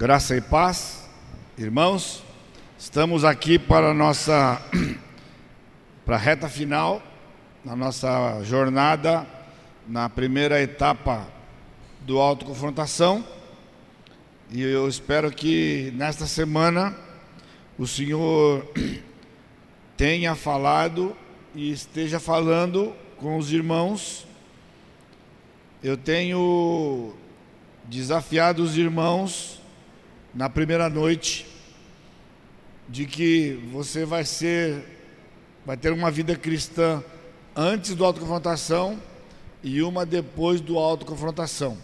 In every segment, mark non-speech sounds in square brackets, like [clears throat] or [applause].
Graça e paz, irmãos, estamos aqui para a nossa [clears throat] para a reta final na nossa jornada na primeira etapa do autoconfrontação. E eu espero que nesta semana o Senhor [clears throat] tenha falado e esteja falando com os irmãos. Eu tenho desafiado os irmãos na primeira noite de que você vai ser vai ter uma vida cristã antes do autoconfrontação e uma depois do autoconfrontação.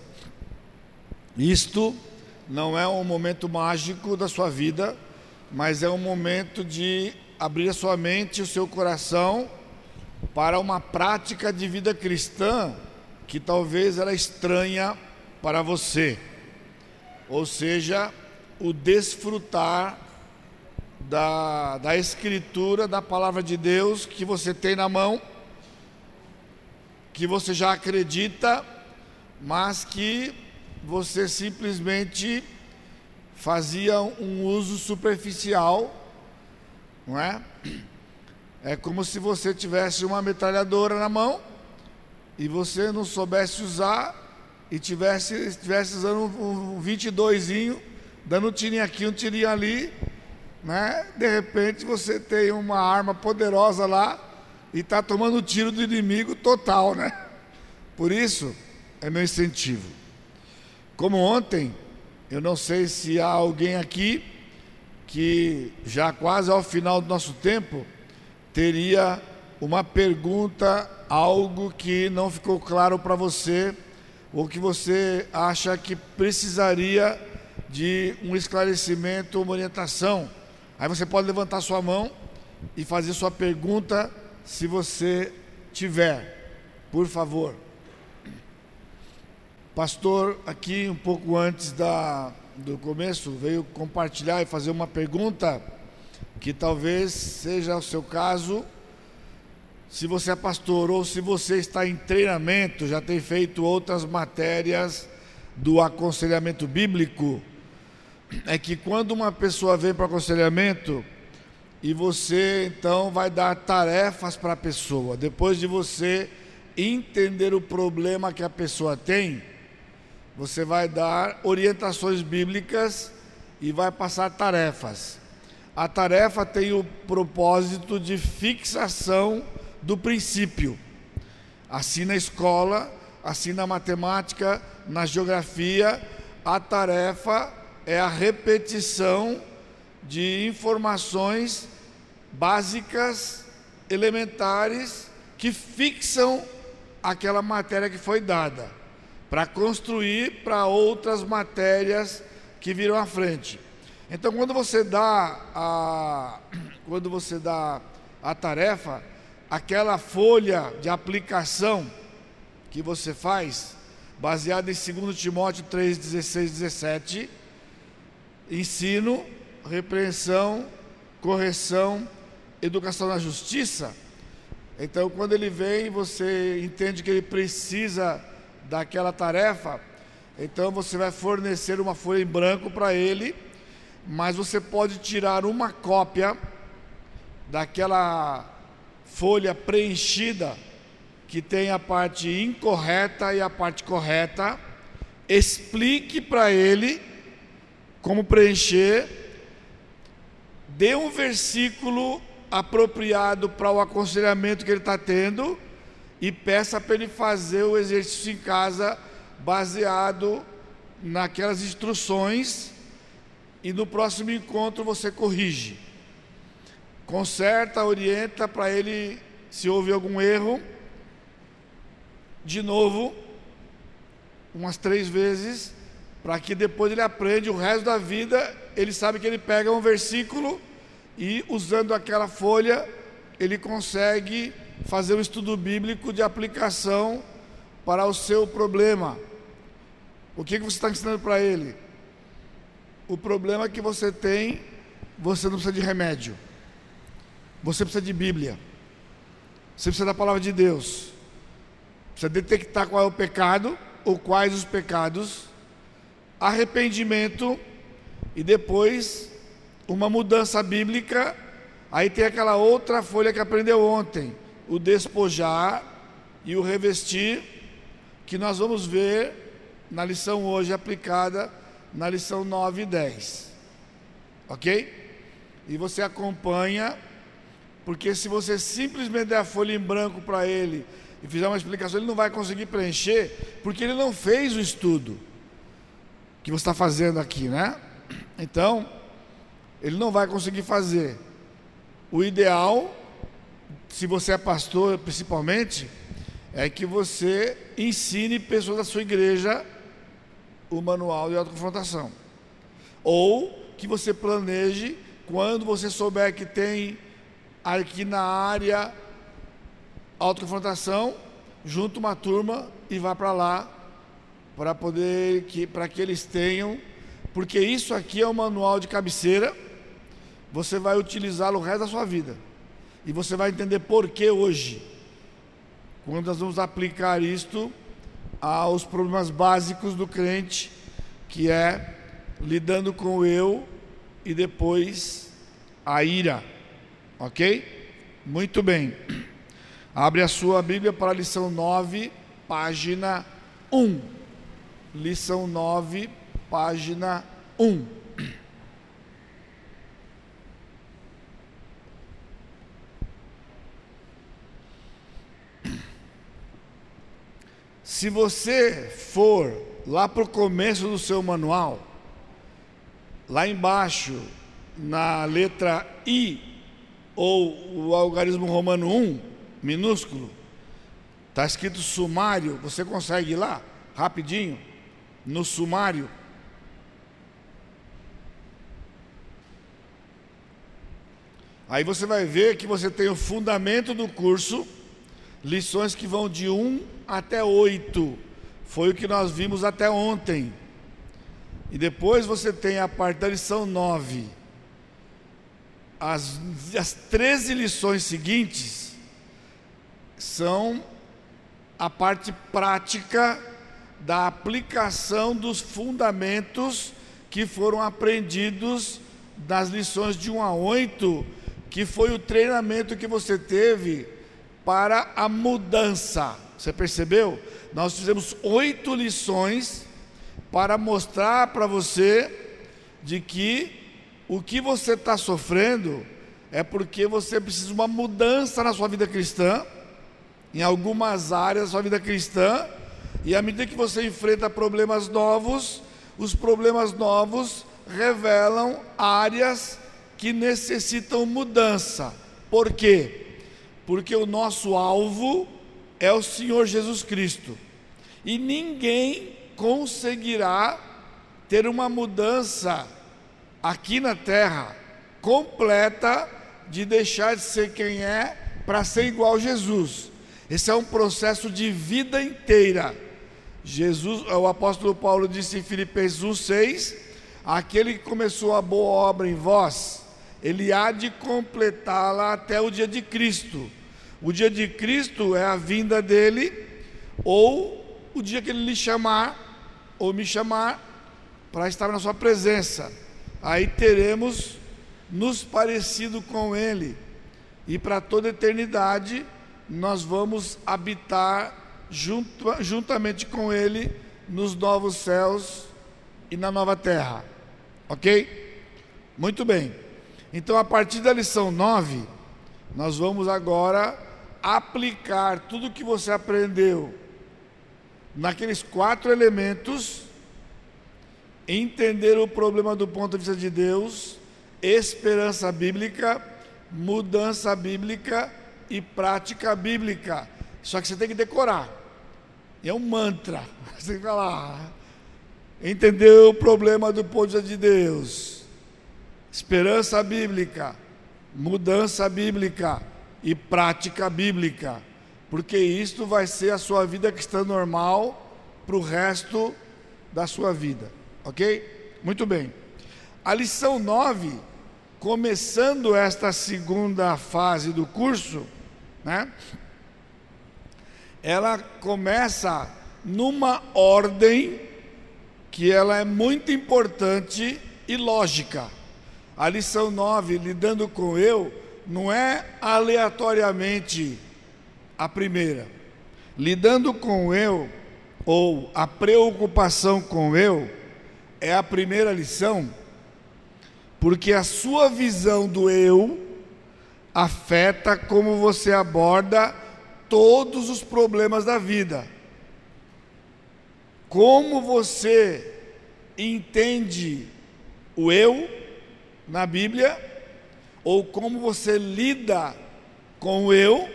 Isto não é um momento mágico da sua vida, mas é um momento de abrir a sua mente o seu coração para uma prática de vida cristã que talvez era estranha para você. Ou seja, o desfrutar da, da Escritura, da palavra de Deus que você tem na mão, que você já acredita, mas que você simplesmente fazia um uso superficial, não é? É como se você tivesse uma metralhadora na mão e você não soubesse usar e tivesse, estivesse usando um, um 22 dando um tirinho aqui, um tirinho ali, né? De repente você tem uma arma poderosa lá e está tomando tiro do inimigo total, né? Por isso é meu incentivo. Como ontem, eu não sei se há alguém aqui que já quase ao final do nosso tempo teria uma pergunta, algo que não ficou claro para você ou que você acha que precisaria de um esclarecimento, uma orientação. Aí você pode levantar sua mão e fazer sua pergunta se você tiver, por favor. Pastor, aqui um pouco antes da, do começo, veio compartilhar e fazer uma pergunta que talvez seja o seu caso. Se você é pastor ou se você está em treinamento, já tem feito outras matérias do aconselhamento bíblico, é que quando uma pessoa vem para aconselhamento e você então vai dar tarefas para a pessoa, depois de você entender o problema que a pessoa tem, você vai dar orientações bíblicas e vai passar tarefas. A tarefa tem o propósito de fixação do princípio. Assim na escola, assim na matemática, na geografia, a tarefa é a repetição de informações básicas, elementares, que fixam aquela matéria que foi dada para construir para outras matérias que viram à frente. Então, quando você dá a, [clears throat] quando você dá a tarefa, aquela folha de aplicação que você faz, baseada em 2 Timóteo 3, 16, 17, ensino, repreensão, correção, educação na justiça. Então, quando ele vem, você entende que ele precisa daquela tarefa, então você vai fornecer uma folha em branco para ele, mas você pode tirar uma cópia daquela folha preenchida que tem a parte incorreta e a parte correta, explique para ele como preencher, dê um versículo apropriado para o aconselhamento que ele está tendo e peça para ele fazer o exercício em casa baseado naquelas instruções e no próximo encontro você corrige. Conserta, orienta para ele se houve algum erro. De novo, umas três vezes, para que depois ele aprende o resto da vida, ele sabe que ele pega um versículo e usando aquela folha, ele consegue fazer um estudo bíblico de aplicação para o seu problema. O que, que você está ensinando para ele? O problema que você tem, você não precisa de remédio. Você precisa de Bíblia. Você precisa da palavra de Deus. Precisa detectar qual é o pecado ou quais os pecados. Arrependimento e depois uma mudança bíblica. Aí tem aquela outra folha que aprendeu ontem, o despojar e o revestir, que nós vamos ver na lição hoje aplicada na lição 9 e 10. Ok? E você acompanha, porque se você simplesmente der a folha em branco para ele e fizer uma explicação, ele não vai conseguir preencher, porque ele não fez o estudo que você está fazendo aqui, né? Então, ele não vai conseguir fazer. O ideal, se você é pastor principalmente, é que você ensine pessoas da sua igreja o manual de autoconfrontação. Ou que você planeje, quando você souber que tem aqui na área autoconfrontação, junto uma turma e vá para lá para poder que para que eles tenham, porque isso aqui é o manual de cabeceira, você vai utilizá-lo o resto da sua vida. E você vai entender por que hoje. Quando nós vamos aplicar isto aos problemas básicos do crente, que é lidando com o eu e depois a ira. Ok? Muito bem. Abre a sua Bíblia para a lição 9, página 1. Lição 9, página 1. Se você for lá para o começo do seu manual, lá embaixo, na letra I, ou o algarismo romano 1, minúsculo, está escrito sumário, você consegue ir lá, rapidinho, no sumário. Aí você vai ver que você tem o fundamento do curso, lições que vão de 1 até 8. Foi o que nós vimos até ontem. E depois você tem a parte da lição 9. As, as 13 lições seguintes são a parte prática da aplicação dos fundamentos que foram aprendidos nas lições de 1 a 8, que foi o treinamento que você teve para a mudança. Você percebeu? Nós fizemos oito lições para mostrar para você de que o que você está sofrendo é porque você precisa de uma mudança na sua vida cristã, em algumas áreas da sua vida cristã, e à medida que você enfrenta problemas novos, os problemas novos revelam áreas que necessitam mudança. Por quê? porque o nosso alvo é o Senhor Jesus Cristo. E ninguém conseguirá ter uma mudança aqui na terra completa de deixar de ser quem é para ser igual a Jesus. Esse é um processo de vida inteira. Jesus, o apóstolo Paulo disse em Filipenses 1:6, aquele que começou a boa obra em vós, ele há de completá-la até o dia de Cristo. O dia de Cristo é a vinda dele, ou o dia que ele lhe chamar, ou me chamar, para estar na sua presença. Aí teremos nos parecido com ele, e para toda eternidade nós vamos habitar junto, juntamente com ele nos novos céus e na nova terra. Ok? Muito bem. Então, a partir da lição 9, nós vamos agora aplicar tudo que você aprendeu naqueles quatro elementos, entender o problema do ponto de vista de Deus, esperança bíblica, mudança bíblica e prática bíblica. Só que você tem que decorar. É um mantra. [laughs] Você tem que falar. Entender o problema do vista de Deus. Esperança bíblica, mudança bíblica e prática bíblica, porque isto vai ser a sua vida cristã normal para o resto da sua vida, ok? Muito bem. A lição 9, começando esta segunda fase do curso, né? Ela começa numa ordem que ela é muito importante e lógica. A lição 9, lidando com eu, não é aleatoriamente a primeira. Lidando com eu, ou a preocupação com eu, é a primeira lição, porque a sua visão do eu afeta como você aborda todos os problemas da vida. Como você entende o eu na Bíblia, ou como você lida com o eu,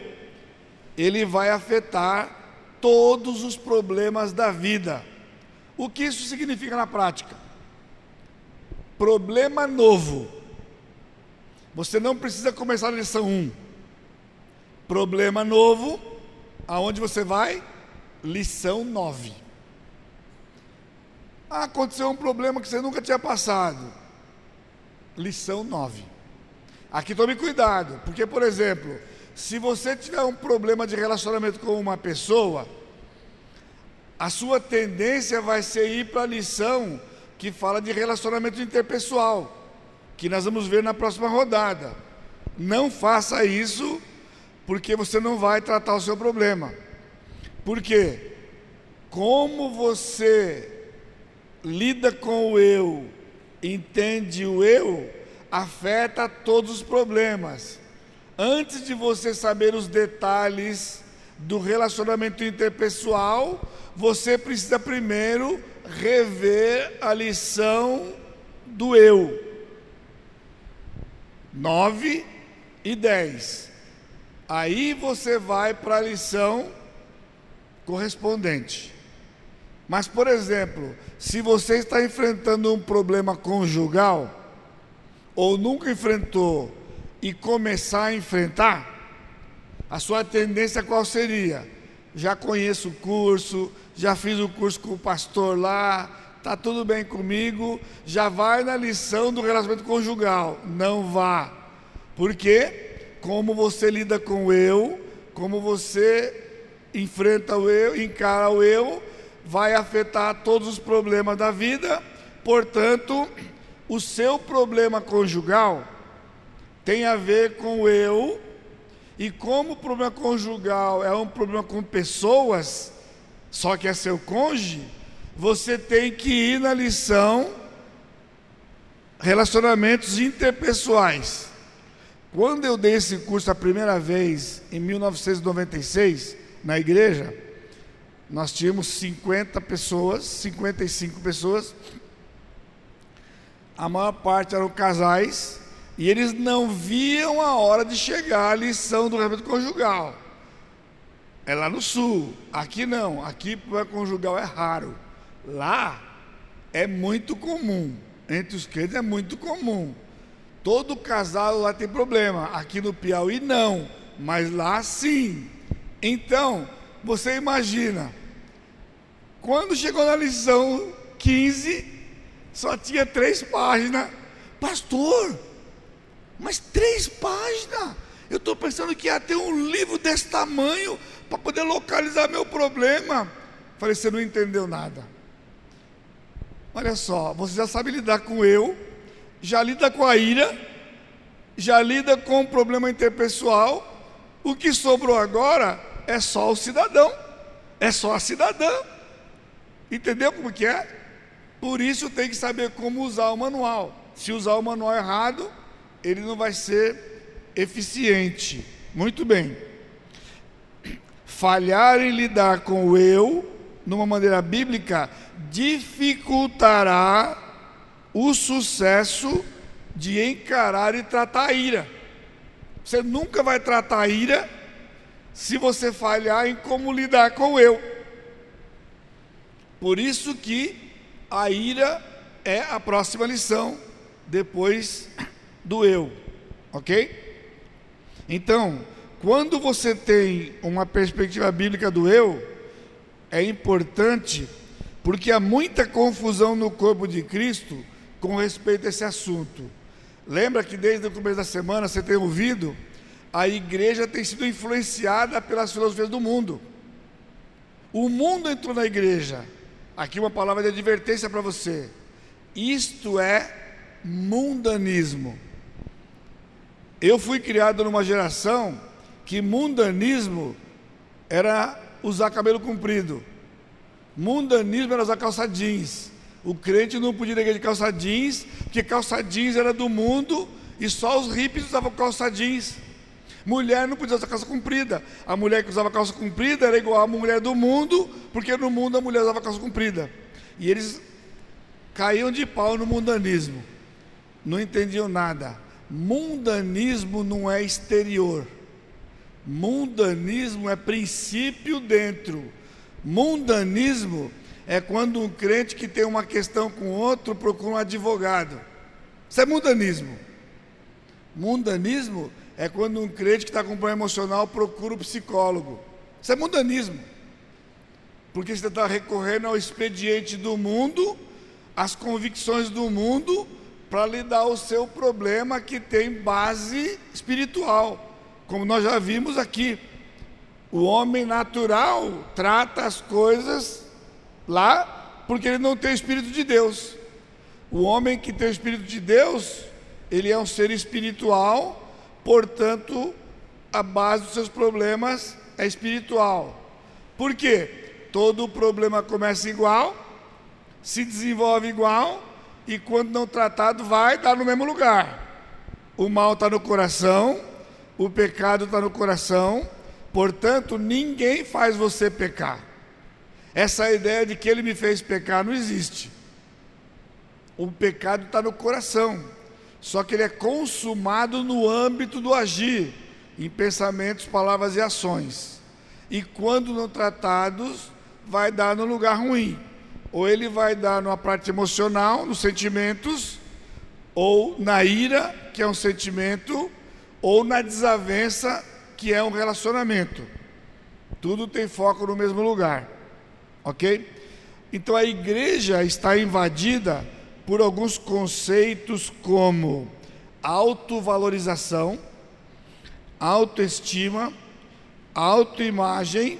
ele vai afetar todos os problemas da vida. O que isso significa na prática? Problema novo. Você não precisa começar a lição 1. Problema novo, aonde você vai? Lição 9. Ah, aconteceu um problema que você nunca tinha passado. Lição 9. Aqui tome cuidado, porque, por exemplo, se você tiver um problema de relacionamento com uma pessoa, a sua tendência vai ser ir para a lição que fala de relacionamento interpessoal, que nós vamos ver na próxima rodada. Não faça isso, porque você não vai tratar o seu problema. Por quê? Como você lida com o eu, entende o eu, afeta todos os problemas. Antes de você saber os detalhes do relacionamento interpessoal, você precisa primeiro rever a lição do eu. 9 e 10. Aí você vai para a lição correspondente. Mas, por exemplo, se você está enfrentando um problema conjugal, ou nunca enfrentou e começar a enfrentar, a sua tendência qual seria? Já conheço o curso, já fiz o curso com o pastor lá, tá tudo bem comigo, já vai na lição do relacionamento conjugal. Não vá. Por quê? Como você lida com o eu, como você enfrenta o eu, encara o eu, vai afetar todos os problemas da vida, portanto, o seu problema conjugal tem a ver com o eu, e como o problema conjugal é um problema com pessoas, só que é seu cônjuge, você tem que ir na lição relacionamentos interpessoais. Quando eu dei esse curso a primeira vez, em 1996, na igreja, nós tínhamos 50 pessoas, 55 pessoas. A maior parte eram casais e eles não viam a hora de chegar à lição do relacionamento conjugal. É lá no sul. Aqui não. Aqui o conjugal é raro. Lá é muito comum. Entre os crentes é muito comum. Todo casal lá tem problema. Aqui no Piauí não. Mas lá sim. Então, você imagina quando chegou na lição 15, só tinha três páginas. Pastor, mas três páginas? Eu estou pensando que ia ter um livro desse tamanho para poder localizar meu problema. Falei, você não entendeu nada. Olha só, você já sabe lidar com eu, já lida com a ira, já lida com o problema interpessoal. O que sobrou agora é só o cidadão, é só a cidadã. Entendeu como que é? Por isso tem que saber como usar o manual. Se usar o manual errado, ele não vai ser eficiente. Muito bem. Falhar em lidar com o eu, numa maneira bíblica, dificultará o sucesso de encarar e tratar a ira. Você nunca vai tratar a ira se você falhar em como lidar com eu. Por isso que a ira é a próxima lição depois do eu, ok? Então, quando você tem uma perspectiva bíblica do eu, é importante porque há muita confusão no corpo de Cristo com respeito a esse assunto. Lembra que desde o começo da semana você tem ouvido, a igreja tem sido influenciada pelas filosofias do mundo. O mundo entrou na igreja Aqui uma palavra de advertência para você. Isto é mundanismo. Eu fui criado numa geração que mundanismo era usar cabelo comprido. Mundanismo era usar calça jeans. O crente não podia ir de calça jeans, porque calça jeans era do mundo e só os hippies usavam calça jeans. Mulher não podia usar calça comprida. A mulher que usava calça comprida era igual a mulher do mundo, porque no mundo a mulher usava calça comprida. E eles caíam de pau no mundanismo. Não entendiam nada. Mundanismo não é exterior. Mundanismo é princípio dentro. Mundanismo é quando um crente que tem uma questão com outro procura um advogado. Isso é mundanismo. Mundanismo é quando um crente que está com problema emocional procura um psicólogo. Isso é mundanismo. Porque você está recorrendo ao expediente do mundo, às convicções do mundo, para lidar o seu problema que tem base espiritual. Como nós já vimos aqui. O homem natural trata as coisas lá porque ele não tem o Espírito de Deus. O homem que tem o Espírito de Deus, ele é um ser espiritual portanto, a base dos seus problemas é espiritual. Por quê? Todo problema começa igual, se desenvolve igual, e quando não tratado, vai dar no mesmo lugar. O mal está no coração, o pecado está no coração, portanto, ninguém faz você pecar. Essa ideia de que ele me fez pecar não existe. O pecado está no coração só que ele é consumado no âmbito do agir, em pensamentos, palavras e ações. E quando não tratados, vai dar no lugar ruim. Ou ele vai dar numa parte emocional, nos sentimentos, ou na ira, que é um sentimento, ou na desavença, que é um relacionamento. Tudo tem foco no mesmo lugar. Ok? Então a igreja está invadida por alguns conceitos como autovalorização, autoestima, autoimagem,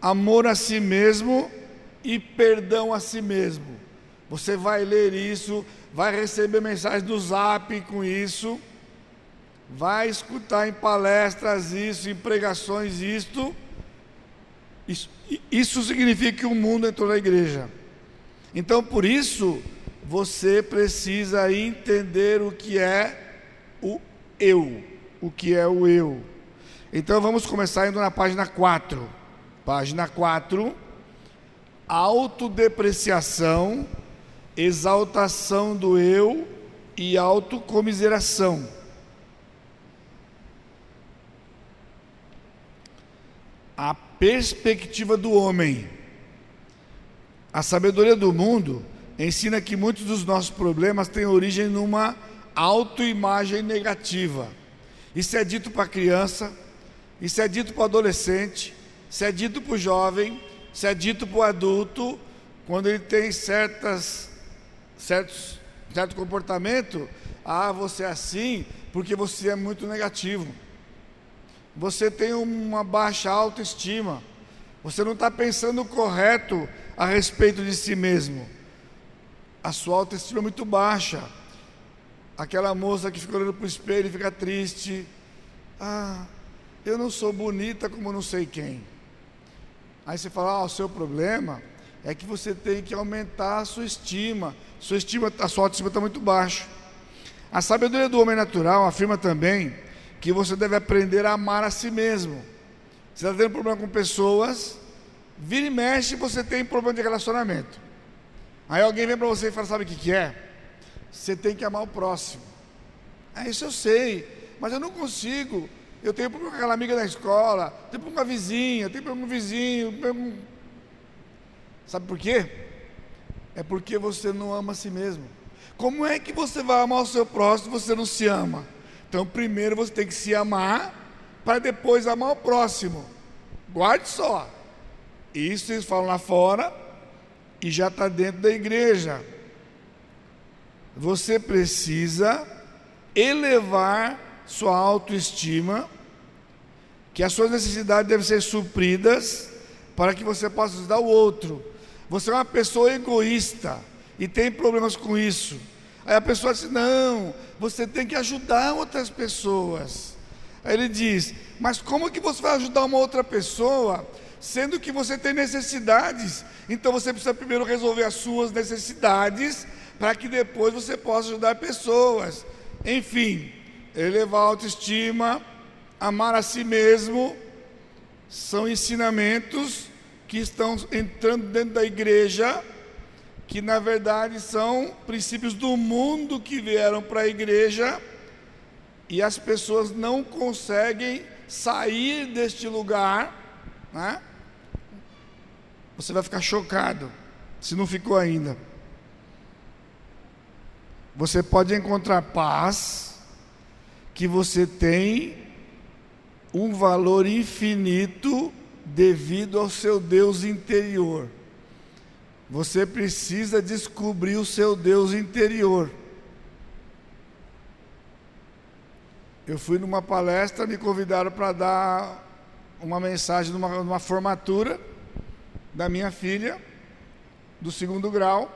amor a si mesmo e perdão a si mesmo. Você vai ler isso, vai receber mensagem do Zap com isso, vai escutar em palestras isso, em pregações isto. Isso, isso significa que o mundo entrou na igreja. Então, por isso, você precisa entender o que é o eu, o que é o eu. Então vamos começar indo na página 4. Página 4. Autodepreciação, exaltação do eu e autocomiseração. A perspectiva do homem. A sabedoria do mundo ensina que muitos dos nossos problemas têm origem numa autoimagem negativa. Isso é dito para a criança, isso é dito para o adolescente, isso é dito para o jovem, isso é dito para o adulto, quando ele tem certas, certos, certo comportamento, ah, você é assim porque você é muito negativo. Você tem uma baixa autoestima. Você não está pensando correto a respeito de si mesmo a sua autoestima é muito baixa. Aquela moça que fica olhando para o espelho e fica triste. Ah, eu não sou bonita como não sei quem. Aí você fala, ah, o seu problema é que você tem que aumentar a sua estima. Sua estima, a sua autoestima está muito baixa. A sabedoria do homem natural afirma também que você deve aprender a amar a si mesmo. Você está tendo problema com pessoas, vira e mexe, você tem problema de relacionamento. Aí alguém vem para você e fala: Sabe o que, que é? Você tem que amar o próximo. É isso eu sei, mas eu não consigo. Eu tenho problema com aquela amiga da escola, tenho problema com a vizinha, tenho problema com o vizinho. Sabe por quê? É porque você não ama a si mesmo. Como é que você vai amar o seu próximo se você não se ama? Então, primeiro você tem que se amar, para depois amar o próximo. Guarde só. Isso eles falam lá fora, e já está dentro da igreja. Você precisa elevar sua autoestima, que as suas necessidades devem ser supridas para que você possa ajudar o outro. Você é uma pessoa egoísta e tem problemas com isso. Aí a pessoa diz: Não, você tem que ajudar outras pessoas. Aí ele diz: Mas como que você vai ajudar uma outra pessoa, sendo que você tem necessidades? Então você precisa primeiro resolver as suas necessidades, para que depois você possa ajudar pessoas. Enfim, elevar a autoestima, amar a si mesmo, são ensinamentos que estão entrando dentro da igreja, que na verdade são princípios do mundo que vieram para a igreja e as pessoas não conseguem sair deste lugar, né? Você vai ficar chocado se não ficou ainda. Você pode encontrar paz que você tem um valor infinito devido ao seu Deus interior. Você precisa descobrir o seu Deus interior. Eu fui numa palestra, me convidaram para dar uma mensagem numa, numa formatura da minha filha, do segundo grau.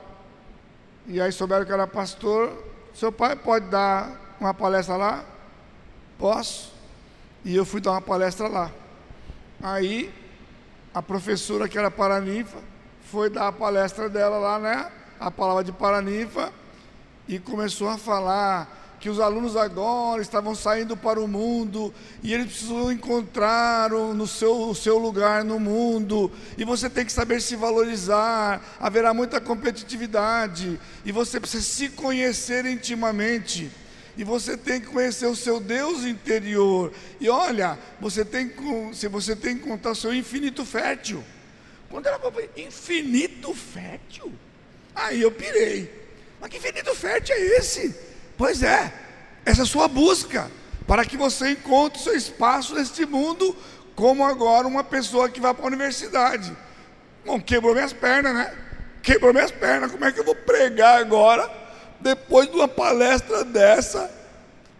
E aí souberam que era pastor. Seu pai pode dar uma palestra lá? Posso. E eu fui dar uma palestra lá. Aí a professora que era paraninfa foi dar a palestra dela lá, né? A palavra de paraninfa e começou a falar que os alunos agora estavam saindo para o mundo e eles precisam encontrar no seu, o seu lugar no mundo e você tem que saber se valorizar, haverá muita competitividade e você precisa se conhecer intimamente. E você tem que conhecer o seu Deus interior. E olha, você tem se você tem que contar o seu infinito fértil. Quando ela falou, infinito fértil? Aí eu pirei. Mas que infinito fértil é esse? Pois é, essa é a sua busca para que você encontre seu espaço neste mundo, como agora uma pessoa que vai para a universidade. Bom, quebrou minhas pernas, né? Quebrou minhas pernas. Como é que eu vou pregar agora? depois de uma palestra dessa,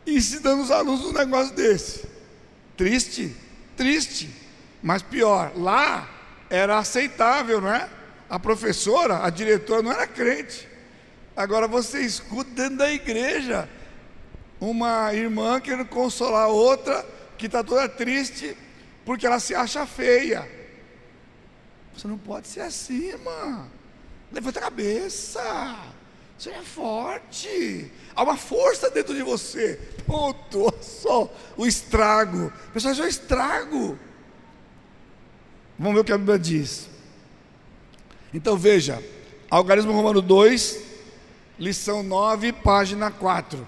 ensinando os alunos um negócio desse. Triste, triste. Mas pior, lá era aceitável, não é? A professora, a diretora não era crente. Agora você escuta dentro da igreja uma irmã querendo consolar outra que está toda triste porque ela se acha feia. Você não pode ser assim, irmã. Levanta a cabeça. Você é forte. Há uma força dentro de você. Ponto. [laughs] Só o estrago. Pessoal, isso é estrago. Vamos ver o que a Bíblia diz. Então veja, Algarismo Romano 2, lição 9, página 4.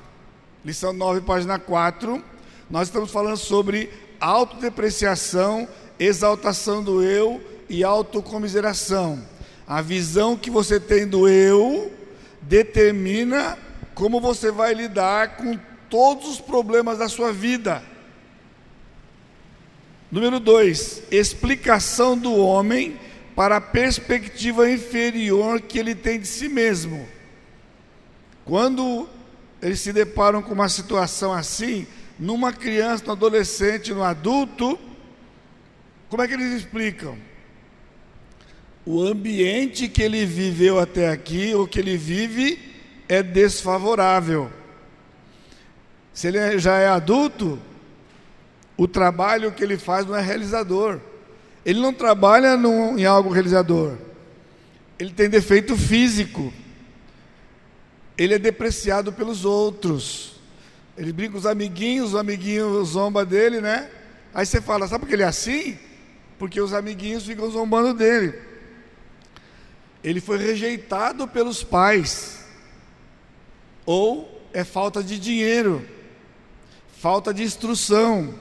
Lição 9, página 4. Nós estamos falando sobre autodepreciação, exaltação do eu e autocomiseração. A visão que você tem do eu determina como você vai lidar com todos os problemas da sua vida. Número 2, explicação do homem para a perspectiva inferior que ele tem de si mesmo. Quando eles se deparam com uma situação assim, numa criança, no adolescente, no adulto, como é que eles explicam? o ambiente que ele viveu até aqui, ou que ele vive, é desfavorável. Se ele já é adulto, o trabalho que ele faz não é realizador. Ele não trabalha em algo realizador. Ele tem defeito físico. Ele é depreciado pelos outros. Ele brinca com os amiguinhos, os amiguinhos zombam dele, né? Aí você fala, sabe por que ele é assim? Porque os amiguinhos ficam zombando dele ele foi rejeitado pelos pais, ou é falta de dinheiro, falta de instrução.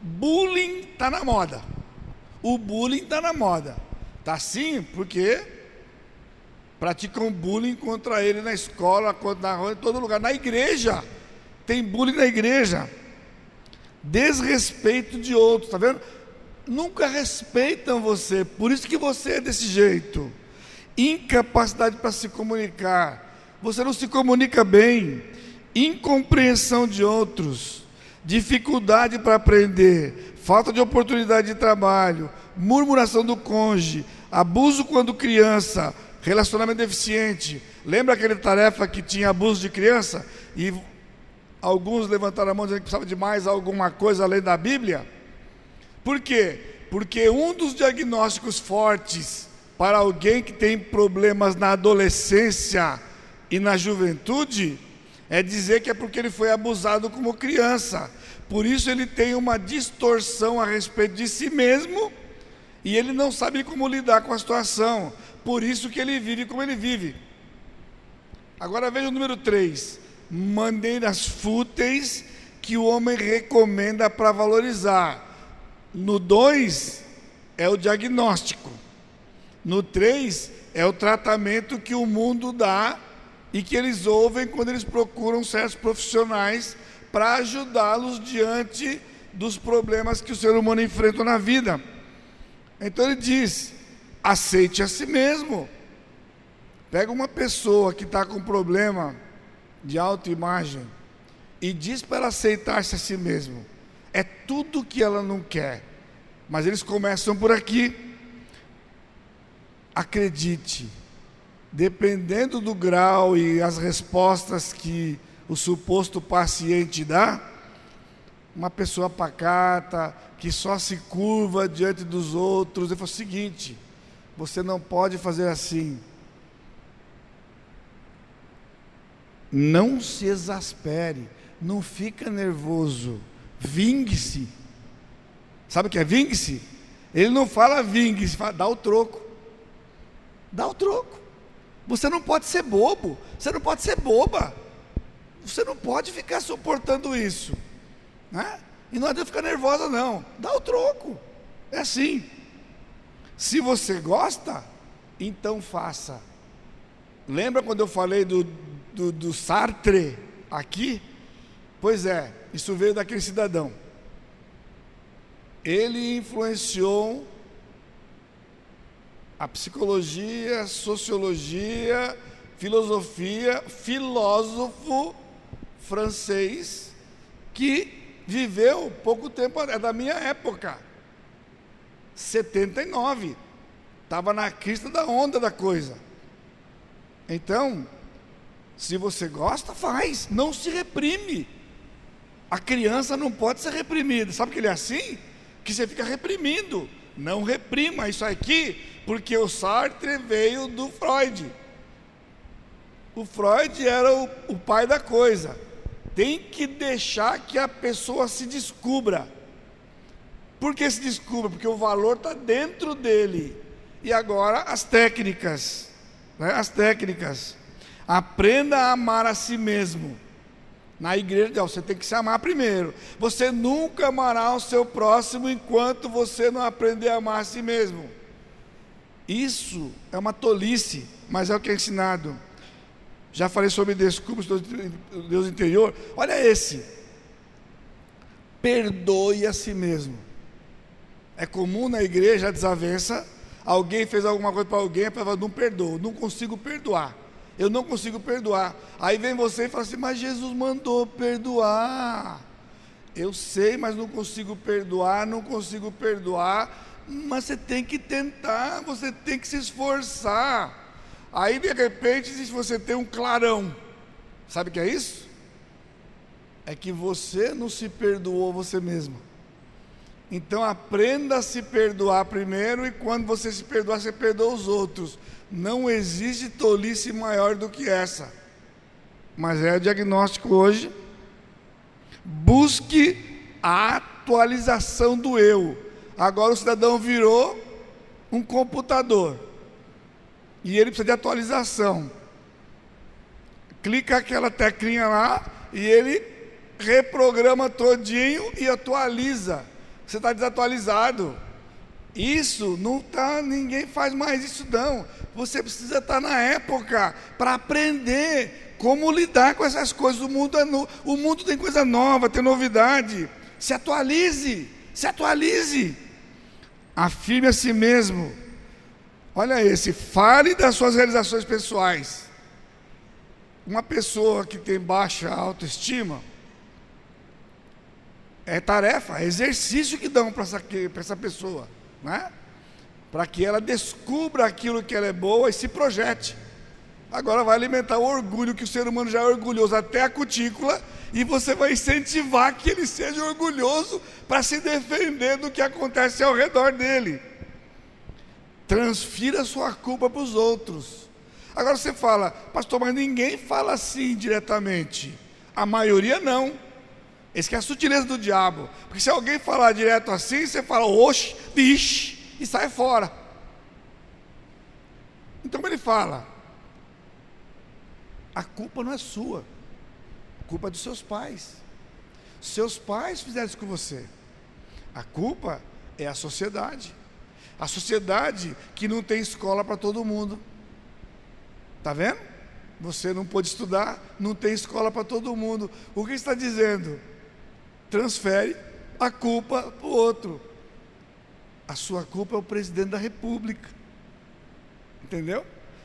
Bullying está na moda. O bullying está na moda. Está assim porque praticam bullying contra ele na escola, na rua, em todo lugar. Na igreja, tem bullying na igreja. Desrespeito de outros, está vendo? Nunca respeitam você, por isso que você é desse jeito incapacidade para se comunicar, você não se comunica bem, incompreensão de outros, dificuldade para aprender, falta de oportunidade de trabalho, murmuração do cônjuge, abuso quando criança, relacionamento deficiente, Lembra aquele tarefa que tinha abuso de criança? E alguns levantaram a mão dizendo que precisava de mais alguma coisa além da Bíblia? Por quê? Porque um dos diagnósticos fortes para alguém que tem problemas na adolescência e na juventude é dizer que é porque ele foi abusado como criança. Por isso ele tem uma distorção a respeito de si mesmo e ele não sabe como lidar com a situação. Por isso que ele vive como ele vive. Agora veja o número 3. Maneiras fúteis que o homem recomenda para valorizar. No 2 é o diagnóstico. No 3 é o tratamento que o mundo dá e que eles ouvem quando eles procuram certos profissionais para ajudá-los diante dos problemas que o ser humano enfrenta na vida. Então ele diz: aceite a si mesmo. Pega uma pessoa que está com problema de autoimagem e diz para ela aceitar-se a si mesmo. É tudo que ela não quer. Mas eles começam por aqui. Acredite, dependendo do grau e as respostas que o suposto paciente dá, uma pessoa pacata, que só se curva diante dos outros, ele fala o seguinte: você não pode fazer assim. Não se exaspere, não fica nervoso, vingue-se. Sabe o que é vingue-se? Ele não fala vingue-se, fala dá o troco. Dá o troco. Você não pode ser bobo, você não pode ser boba. Você não pode ficar suportando isso. Né? E não adianta ficar nervosa, não. Dá o troco. É assim. Se você gosta, então faça. Lembra quando eu falei do, do, do Sartre aqui? Pois é, isso veio daquele cidadão. Ele influenciou a psicologia, sociologia, filosofia, filósofo francês que viveu pouco tempo, é da minha época, 79, estava na crista da onda da coisa. Então, se você gosta, faz, não se reprime. A criança não pode ser reprimida. Sabe que ele é assim? Que você fica reprimindo. Não reprima isso aqui, porque o Sartre veio do Freud. O Freud era o, o pai da coisa. Tem que deixar que a pessoa se descubra. Por que se descubra? Porque o valor está dentro dele. E agora as técnicas. Né? As técnicas. Aprenda a amar a si mesmo. Na igreja, você tem que se amar primeiro. Você nunca amará o seu próximo enquanto você não aprender a amar a si mesmo. Isso é uma tolice, mas é o que é ensinado. Já falei sobre desculpas do Deus interior. Olha esse. Perdoe a si mesmo. É comum na igreja a desavença. Alguém fez alguma coisa para alguém, para não perdoa, não consigo perdoar. Eu não consigo perdoar. Aí vem você e fala assim: Mas Jesus mandou perdoar. Eu sei, mas não consigo perdoar, não consigo perdoar. Mas você tem que tentar, você tem que se esforçar. Aí de repente, se você tem um clarão, sabe o que é isso? É que você não se perdoou você mesmo. Então aprenda a se perdoar primeiro e quando você se perdoar, você perdoa os outros. Não existe tolice maior do que essa. Mas é o diagnóstico hoje. Busque a atualização do eu. Agora o cidadão virou um computador. E ele precisa de atualização. Clica aquela teclinha lá e ele reprograma todinho e atualiza. Você está desatualizado. Isso não tá, ninguém faz mais isso não. Você precisa estar tá na época para aprender como lidar com essas coisas. O mundo é no, o mundo tem coisa nova, tem novidade. Se atualize, se atualize. Afirme a si mesmo. Olha esse, fale das suas realizações pessoais. Uma pessoa que tem baixa autoestima, é tarefa, é exercício que dão para essa, essa pessoa né? para que ela descubra aquilo que ela é boa e se projete. Agora vai alimentar o orgulho que o ser humano já é orgulhoso até a cutícula e você vai incentivar que ele seja orgulhoso para se defender do que acontece ao redor dele. Transfira sua culpa para os outros. Agora você fala, pastor, mas ninguém fala assim diretamente. A maioria não. Esse é a sutileza do diabo. Porque se alguém falar direto assim, você fala, oxe, bicho, e sai fora. Então ele fala: a culpa não é sua, a culpa é dos seus pais. Seus pais fizeram isso com você. A culpa é a sociedade. A sociedade que não tem escola para todo mundo. Está vendo? Você não pode estudar, não tem escola para todo mundo. O que está dizendo? Transfere a culpa para o outro. A sua culpa é o presidente da república. Entendeu?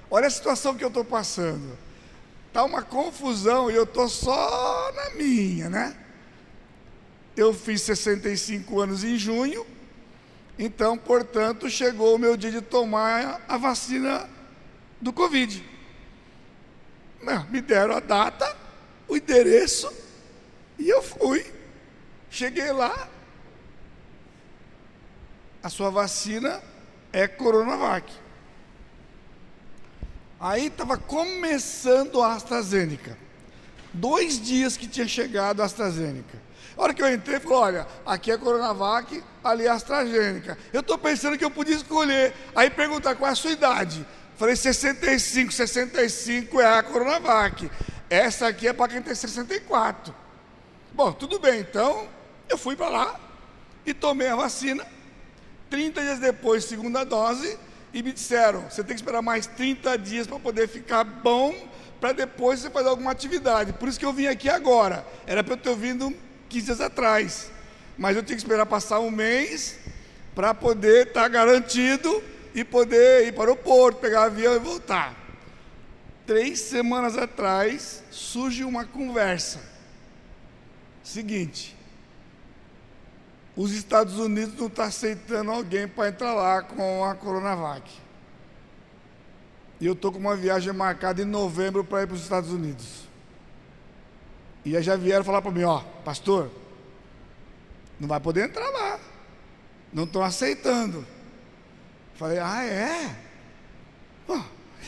Olha a situação que eu estou passando. Está uma confusão e eu estou só na minha, né? Eu fiz 65 anos em junho, então, portanto, chegou o meu dia de tomar a vacina do Covid. Me deram a data, o endereço, e eu fui. Cheguei lá, a sua vacina é Coronavac. Aí estava começando a AstraZeneca. Dois dias que tinha chegado a AstraZeneca. A hora que eu entrei, falou: olha, aqui é Coronavac, ali é AstraZeneca. Eu estou pensando que eu podia escolher. Aí perguntar qual é a sua idade. Falei 65, 65 é a Coronavac. Essa aqui é para quem tem 64. Bom, tudo bem, então eu fui para lá e tomei a vacina. 30 dias depois, segunda dose, e me disseram: você tem que esperar mais 30 dias para poder ficar bom, para depois você fazer alguma atividade. Por isso que eu vim aqui agora. Era para eu ter vindo 15 dias atrás. Mas eu tinha que esperar passar um mês para poder estar tá garantido e poder ir para o porto, pegar avião e voltar. Três semanas atrás surge uma conversa. Seguinte, os Estados Unidos não estão tá aceitando alguém para entrar lá com a Coronavac. E eu estou com uma viagem marcada em novembro para ir para os Estados Unidos. E já vieram falar para mim, ó, pastor, não vai poder entrar lá. Não estão aceitando. Falei, ah, é? Pô,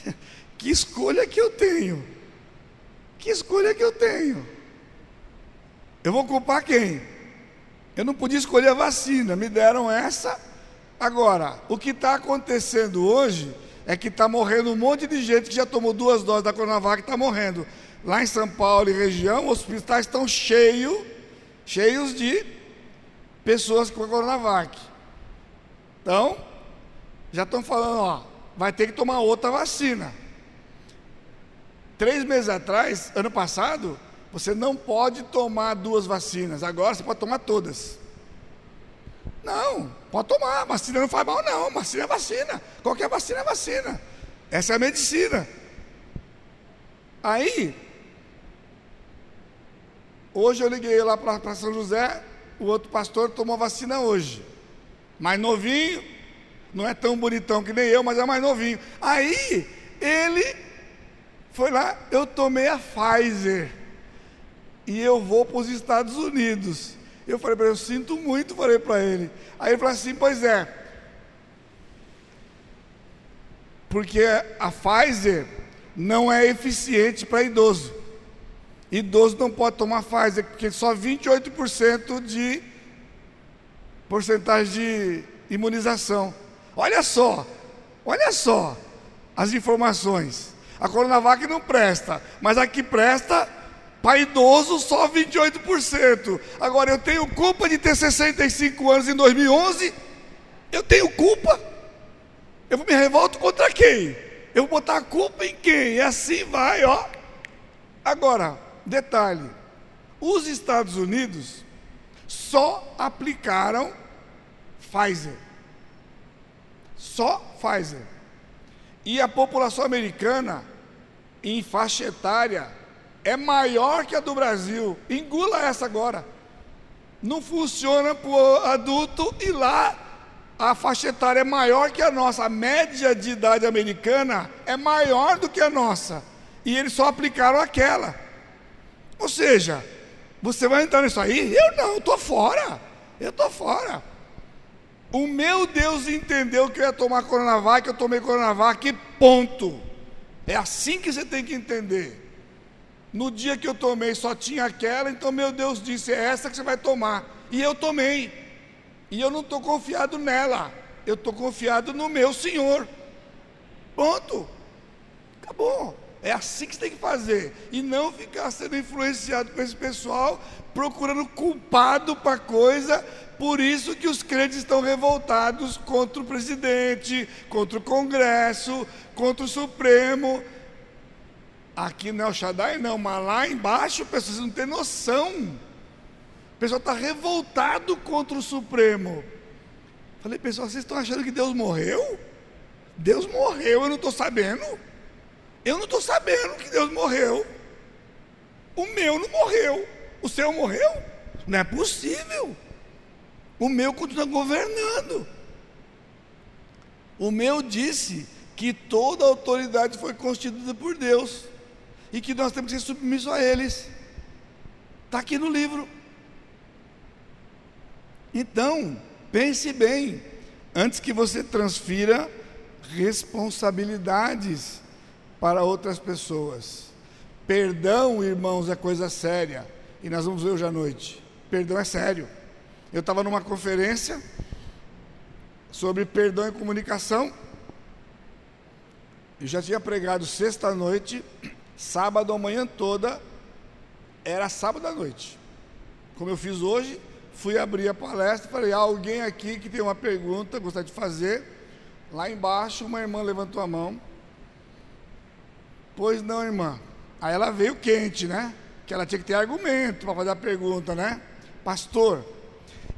[laughs] que escolha que eu tenho? Que escolha que eu tenho? Eu vou culpar quem? Eu não podia escolher a vacina, me deram essa. Agora, o que está acontecendo hoje é que está morrendo um monte de gente que já tomou duas doses da Coronavac e está morrendo. Lá em São Paulo e região, os hospitais estão cheios, cheios de pessoas com a Coronavac. Então, já estão falando, ó, vai ter que tomar outra vacina. Três meses atrás, ano passado, você não pode tomar duas vacinas, agora você pode tomar todas. Não, pode tomar, vacina não faz mal, não. Vacina é vacina. Qualquer vacina é vacina. Essa é a medicina. Aí, hoje eu liguei lá para São José, o outro pastor tomou vacina hoje. Mais novinho, não é tão bonitão que nem eu, mas é mais novinho. Aí, ele foi lá, eu tomei a Pfizer e eu vou para os Estados Unidos. Eu falei para ele, eu sinto muito, falei para ele. Aí ele falou assim, pois é. Porque a Pfizer não é eficiente para idoso. Idoso não pode tomar Pfizer, porque só 28% de porcentagem de imunização. Olha só, olha só as informações. A Coronavac não presta, mas a que presta para idoso, só 28%. Agora, eu tenho culpa de ter 65 anos em 2011? Eu tenho culpa? Eu me revolto contra quem? Eu vou botar a culpa em quem? E assim vai, ó. Agora, detalhe: os Estados Unidos só aplicaram Pfizer. Só Pfizer. E a população americana, em faixa etária, é maior que a do Brasil. Engula essa agora. Não funciona para o adulto e lá a faixa etária é maior que a nossa, a média de idade americana é maior do que a nossa, e eles só aplicaram aquela. Ou seja, você vai entrar nisso aí? Eu não, eu estou fora, eu estou fora. O meu Deus entendeu que eu ia tomar Coronavac, eu tomei Coronavac, ponto. É assim que você tem que entender. No dia que eu tomei só tinha aquela, então meu Deus disse: é essa que você vai tomar. E eu tomei. E eu não estou confiado nela, eu estou confiado no meu Senhor. Ponto. Acabou. É assim que você tem que fazer. E não ficar sendo influenciado por esse pessoal, procurando culpado para coisa. Por isso que os crentes estão revoltados contra o presidente, contra o Congresso, contra o Supremo. Aqui não é o Shaddai, não, mas lá embaixo, pessoas não têm noção. O pessoal está revoltado contra o Supremo. Falei, pessoal, vocês estão achando que Deus morreu? Deus morreu, eu não estou sabendo. Eu não estou sabendo que Deus morreu. O meu não morreu. O seu morreu? Não é possível. O meu continua governando. O meu disse que toda autoridade foi constituída por Deus e que nós temos que ser submissos a eles. Está aqui no livro. Então, pense bem, antes que você transfira responsabilidades para outras pessoas. Perdão, irmãos, é coisa séria. E nós vamos ver hoje à noite. Perdão é sério. Eu estava numa conferência sobre perdão e comunicação. Eu já tinha pregado sexta-noite, sábado a manhã toda, era sábado à noite. Como eu fiz hoje, fui abrir a palestra, falei, ah, alguém aqui que tem uma pergunta, gostaria de fazer. Lá embaixo, uma irmã levantou a mão. Pois não, irmã. Aí ela veio quente, né? Que ela tinha que ter argumento para fazer a pergunta, né? Pastor,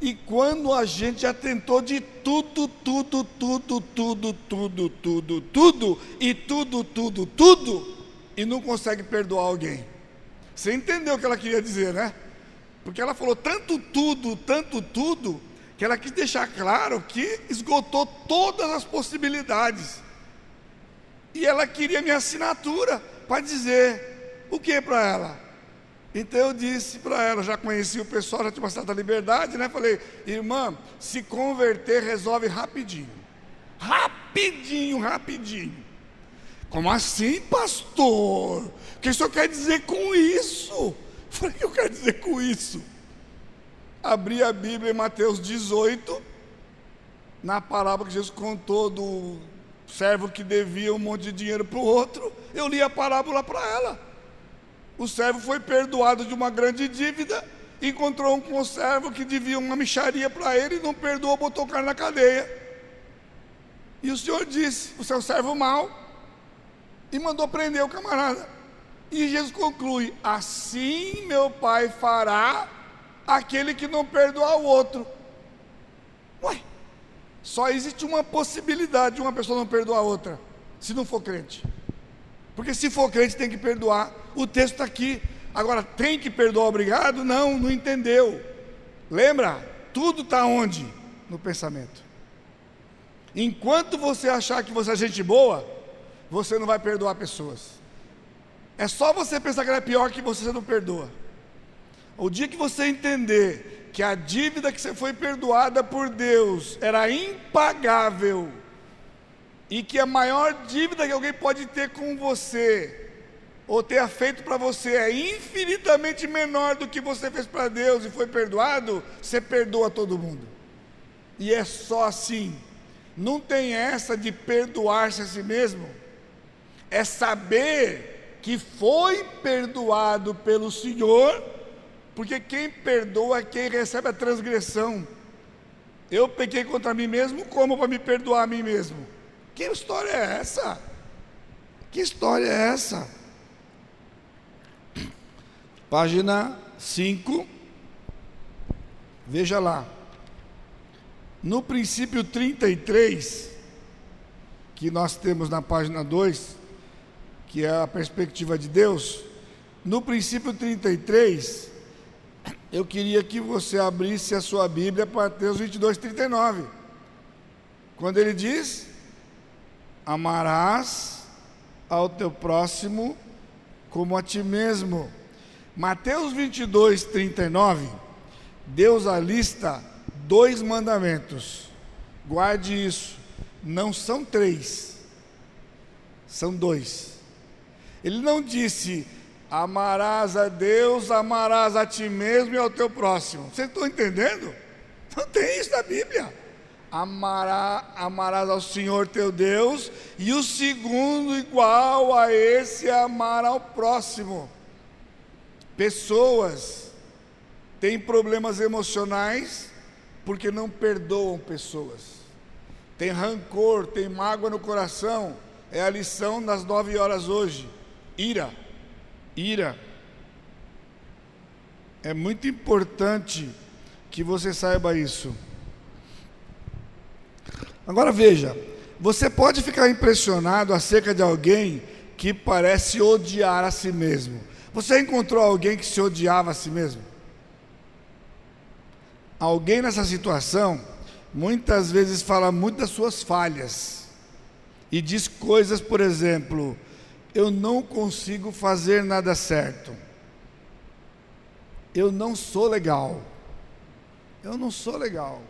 e quando a gente já tentou de tudo, tudo, tudo, tudo, tudo, tudo, tudo, e tudo, tudo, tudo, e não consegue perdoar alguém. Você entendeu o que ela queria dizer, né? Porque ela falou tanto tudo, tanto tudo, que ela quis deixar claro que esgotou todas as possibilidades. E ela queria minha assinatura para dizer o que para ela. Então eu disse para ela, já conheci o pessoal, já tinha uma certa liberdade, né? Falei, irmã, se converter resolve rapidinho. Rapidinho, rapidinho. Como assim, pastor? O que o senhor quer dizer com isso? [laughs] Falei, o que eu quero dizer com isso? Abri a Bíblia em Mateus 18, na parábola que Jesus contou do servo que devia um monte de dinheiro para o outro, eu li a parábola para ela. O servo foi perdoado de uma grande dívida, encontrou um conservo que devia uma micharia para ele, não perdoou, botou o cara na cadeia. E o Senhor disse: O seu servo mau, e mandou prender o camarada. E Jesus conclui: Assim meu Pai fará aquele que não perdoar o outro. Ué, só existe uma possibilidade de uma pessoa não perdoar a outra, se não for crente. Porque se for crente tem que perdoar. O texto está aqui. Agora, tem que perdoar obrigado? Não, não entendeu. Lembra? Tudo está onde? No pensamento. Enquanto você achar que você é gente boa, você não vai perdoar pessoas. É só você pensar que ela é pior que você não perdoa. O dia que você entender que a dívida que você foi perdoada por Deus era impagável e que a maior dívida que alguém pode ter com você ou ter feito para você é infinitamente menor do que você fez para Deus e foi perdoado, você perdoa todo mundo. E é só assim. Não tem essa de perdoar-se a si mesmo. É saber que foi perdoado pelo Senhor, porque quem perdoa é quem recebe a transgressão. Eu pequei contra mim mesmo, como para me perdoar a mim mesmo? Que história é essa? Que história é essa? [clears throat] Página 5. Veja lá. No princípio 33, que nós temos na página 2, que é a perspectiva de Deus, no princípio 33, eu queria que você abrisse a sua Bíblia para Mateus 22, 39. Quando ele diz: Amarás ao teu próximo como a ti mesmo. Mateus 22, 39, Deus alista dois mandamentos. Guarde isso. Não são três, são dois. Ele não disse amarás a Deus, amarás a ti mesmo e ao teu próximo. Vocês estão entendendo? Não tem isso na Bíblia. Amará, amarás ao Senhor teu Deus, e o segundo, igual a esse, é amar ao próximo. Pessoas têm problemas emocionais porque não perdoam pessoas, tem rancor, tem mágoa no coração. É a lição das nove horas hoje. Ira, ira. É muito importante que você saiba isso. Agora veja, você pode ficar impressionado acerca de alguém que parece odiar a si mesmo. Você encontrou alguém que se odiava a si mesmo? Alguém nessa situação muitas vezes fala muito das suas falhas e diz coisas, por exemplo, eu não consigo fazer nada certo. Eu não sou legal. Eu não sou legal.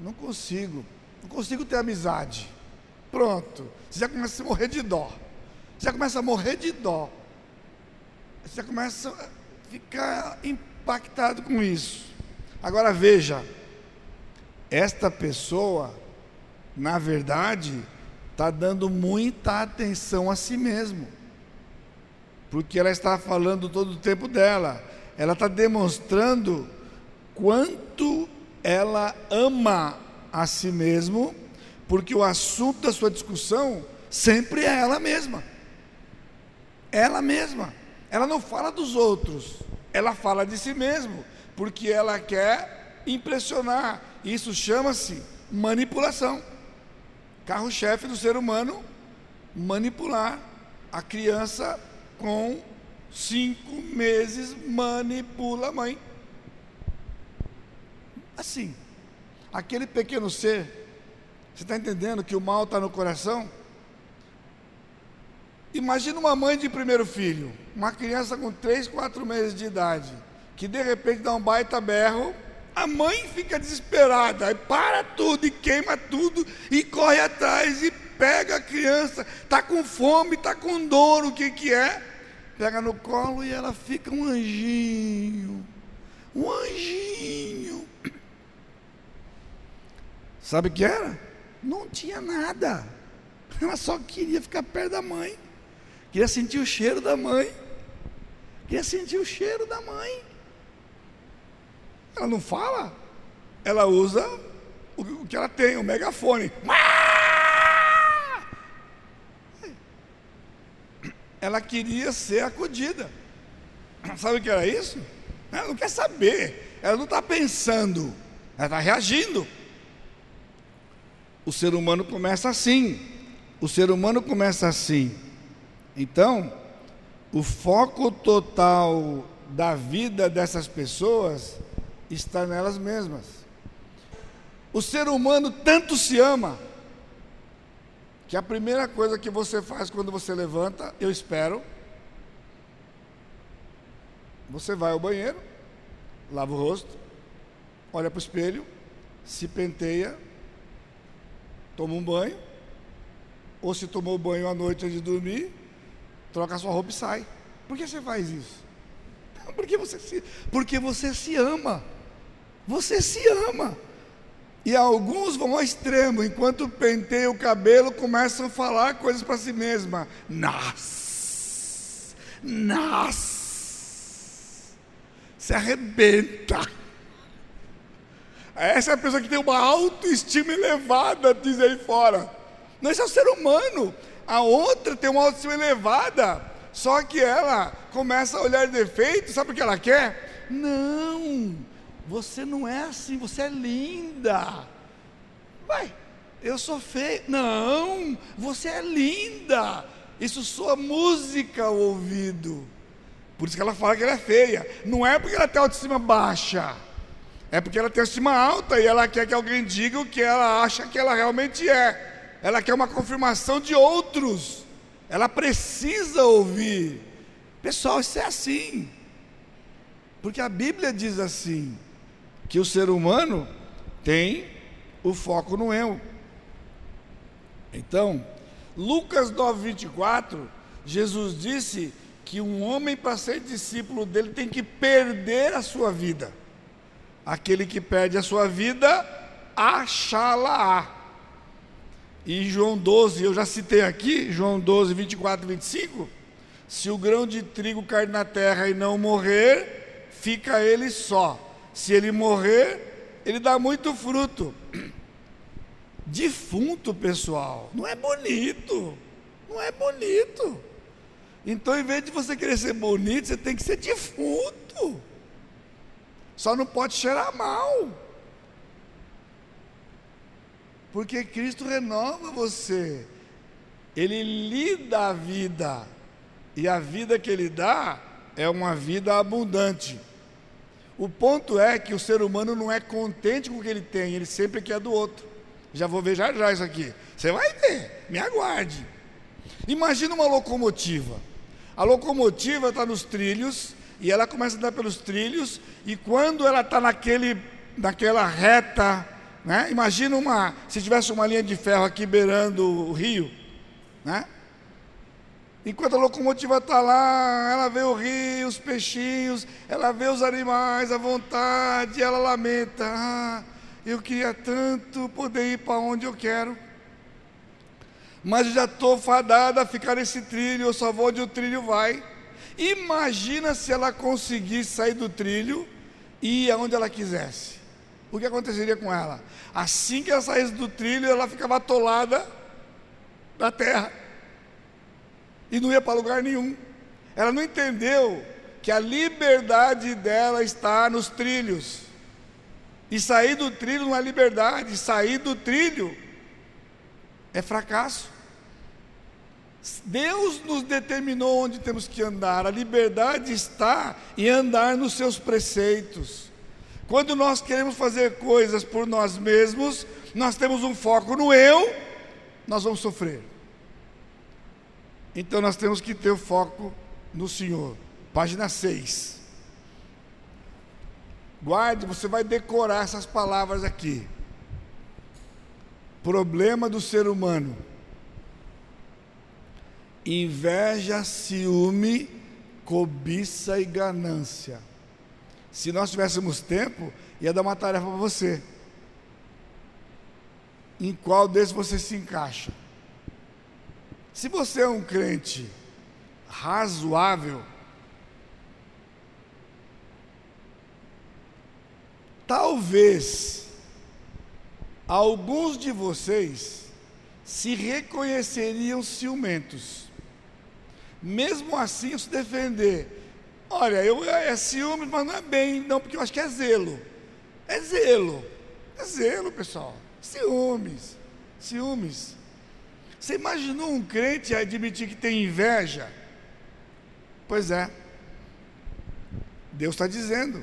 Não consigo. Não consigo ter amizade. Pronto. Você já começa a morrer de dó. Você já começa a morrer de dó. Você já começa a ficar impactado com isso. Agora veja, esta pessoa, na verdade, está dando muita atenção a si mesmo, porque ela está falando todo o tempo dela, ela está demonstrando quanto ela ama a si mesmo, porque o assunto da sua discussão sempre é ela mesma. Ela mesma. Ela não fala dos outros, ela fala de si mesmo, porque ela quer impressionar. Isso chama-se manipulação. Carro-chefe do ser humano, manipular a criança com cinco meses, manipula a mãe. Assim, aquele pequeno ser, você está entendendo que o mal está no coração? Imagina uma mãe de primeiro filho, uma criança com três, quatro meses de idade, que de repente dá um baita berro, a mãe fica desesperada, para tudo e queima tudo e corre atrás e pega a criança, está com fome, está com dor, o que, que é? Pega no colo e ela fica um anjinho, um anjinho. Sabe o que era? Não tinha nada. Ela só queria ficar perto da mãe. Queria sentir o cheiro da mãe. Queria sentir o cheiro da mãe. Ela não fala. Ela usa o que ela tem, o megafone. Ela queria ser acudida. Sabe o que era isso? Ela não quer saber. Ela não está pensando. Ela está reagindo. O ser humano começa assim. O ser humano começa assim. Então, o foco total da vida dessas pessoas está nelas mesmas. O ser humano tanto se ama que a primeira coisa que você faz quando você levanta, eu espero, você vai ao banheiro, lava o rosto, olha para o espelho, se penteia, toma um banho, ou se tomou banho à noite antes de dormir, troca sua roupa e sai. Por que você faz isso? [laughs] Porque você se, porque você se ama. Você se ama. E alguns vão ao extremo, enquanto penteia o cabelo, começam a falar coisas para si mesma. Nas, nas, se arrebenta. Essa é a pessoa que tem uma autoestima elevada, diz aí fora. Não, é o ser humano. A outra tem uma autoestima elevada, só que ela começa a olhar defeitos, sabe o que ela quer? Não, você não é assim, você é linda. Vai, eu sou feia. Não, você é linda. Isso soa música ao ouvido. Por isso que ela fala que ela é feia. Não é porque ela tem autoestima baixa É porque ela tem estima alta e ela quer que alguém diga o que ela acha que ela realmente é. Ela quer uma confirmação de outros. Ela precisa ouvir. Pessoal, isso é assim. Porque a Bíblia diz assim: que o ser humano tem o foco no eu. Então, Lucas 9, 24, Jesus disse que um homem, para ser discípulo dele, tem que perder a sua vida. Aquele que perde a sua vida, achá-la. E João 12, eu já citei aqui, João 12, 24 e 25. Se o grão de trigo cair na terra e não morrer, fica ele só. Se ele morrer, ele dá muito fruto. Defunto, pessoal, não é bonito. Não é bonito. Então, em vez de você querer ser bonito, você tem que ser defunto. Só não pode cheirar mal. Porque Cristo renova você. Ele lhe dá vida. E a vida que ele dá é uma vida abundante. O ponto é que o ser humano não é contente com o que ele tem, ele sempre quer do outro. Já vou ver já já isso aqui. Você vai ver, me aguarde. Imagina uma locomotiva. A locomotiva está nos trilhos e ela começa a andar pelos trilhos e quando ela está naquele, naquela reta, né? Imagina uma, se tivesse uma linha de ferro aqui beirando o rio, né? Enquanto a locomotiva está lá, ela vê o rio, os peixinhos, ela vê os animais à vontade, ela lamenta. Ah, eu queria tanto poder ir para onde eu quero. Mas eu já estou fadada a ficar nesse trilho, eu só vou onde o trilho vai. Imagina se ela conseguisse sair do trilho e ir aonde ela quisesse. O que aconteceria com ela? Assim que ela saísse do trilho, ela ficava atolada na terra e não ia para lugar nenhum. Ela não entendeu que a liberdade dela está nos trilhos. E sair do trilho não é liberdade, sair do trilho é fracasso. Deus nos determinou onde temos que andar, a liberdade está em andar nos seus preceitos. Quando nós queremos fazer coisas por nós mesmos, nós temos um foco no eu, nós vamos sofrer. Então nós temos que ter o foco no Senhor. Página 6. Guarde, você vai decorar essas palavras aqui. Problema do ser humano: inveja, ciúme, cobiça e ganância. Se nós tivéssemos tempo, ia dar uma tarefa para você. Em qual desses você se encaixa? Se você é um crente razoável, talvez alguns de vocês se reconheceriam ciumentos. Mesmo assim, se defender. Olha, eu é ciúme, mas não é bem, não, porque eu acho que é zelo. É zelo. É zelo, pessoal. Ciúmes. Ciúmes. Você imaginou um crente admitir que tem inveja? Pois é. Deus está dizendo.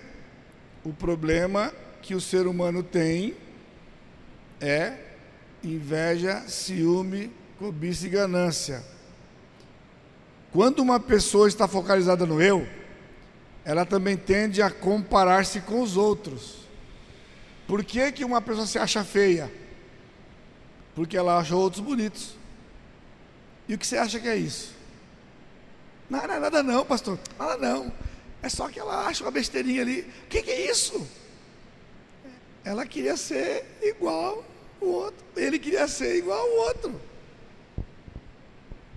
O problema que o ser humano tem é inveja, ciúme, cobiça e ganância. Quando uma pessoa está focalizada no eu, ela também tende a comparar-se com os outros. Por que, que uma pessoa se acha feia? Porque ela acha outros bonitos. E o que você acha que é isso? Não, é nada não, pastor. Nada não. É só que ela acha uma besteirinha ali. O que, que é isso? Ela queria ser igual o outro. Ele queria ser igual ao outro.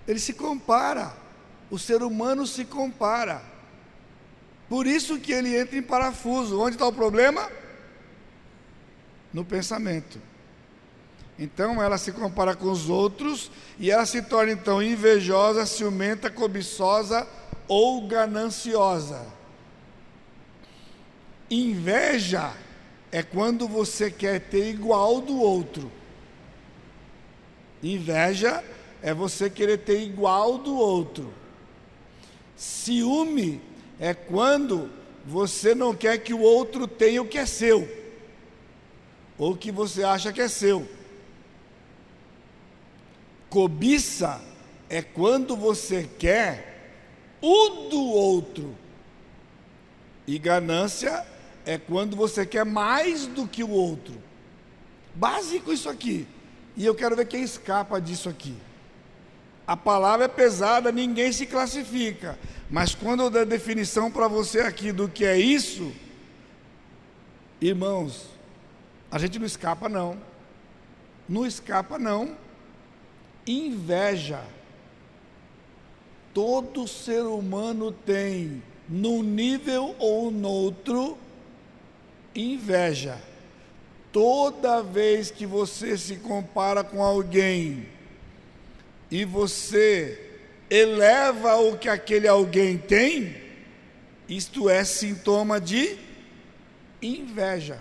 Ele se compara. O ser humano se compara. Por isso que ele entra em parafuso. Onde está o problema? No pensamento. Então ela se compara com os outros e ela se torna então invejosa, ciumenta, cobiçosa ou gananciosa. Inveja é quando você quer ter igual do outro. Inveja é você querer ter igual do outro. Ciúme é quando você não quer que o outro tenha o que é seu, ou que você acha que é seu. Cobiça é quando você quer o do outro. E ganância é quando você quer mais do que o outro. Básico isso aqui. E eu quero ver quem escapa disso aqui. A palavra é pesada, ninguém se classifica. Mas quando eu der definição para você aqui do que é isso, irmãos, a gente não escapa não. Não escapa não. Inveja. Todo ser humano tem, num nível ou noutro, inveja. Toda vez que você se compara com alguém e você eleva o que aquele alguém tem, isto é sintoma de inveja.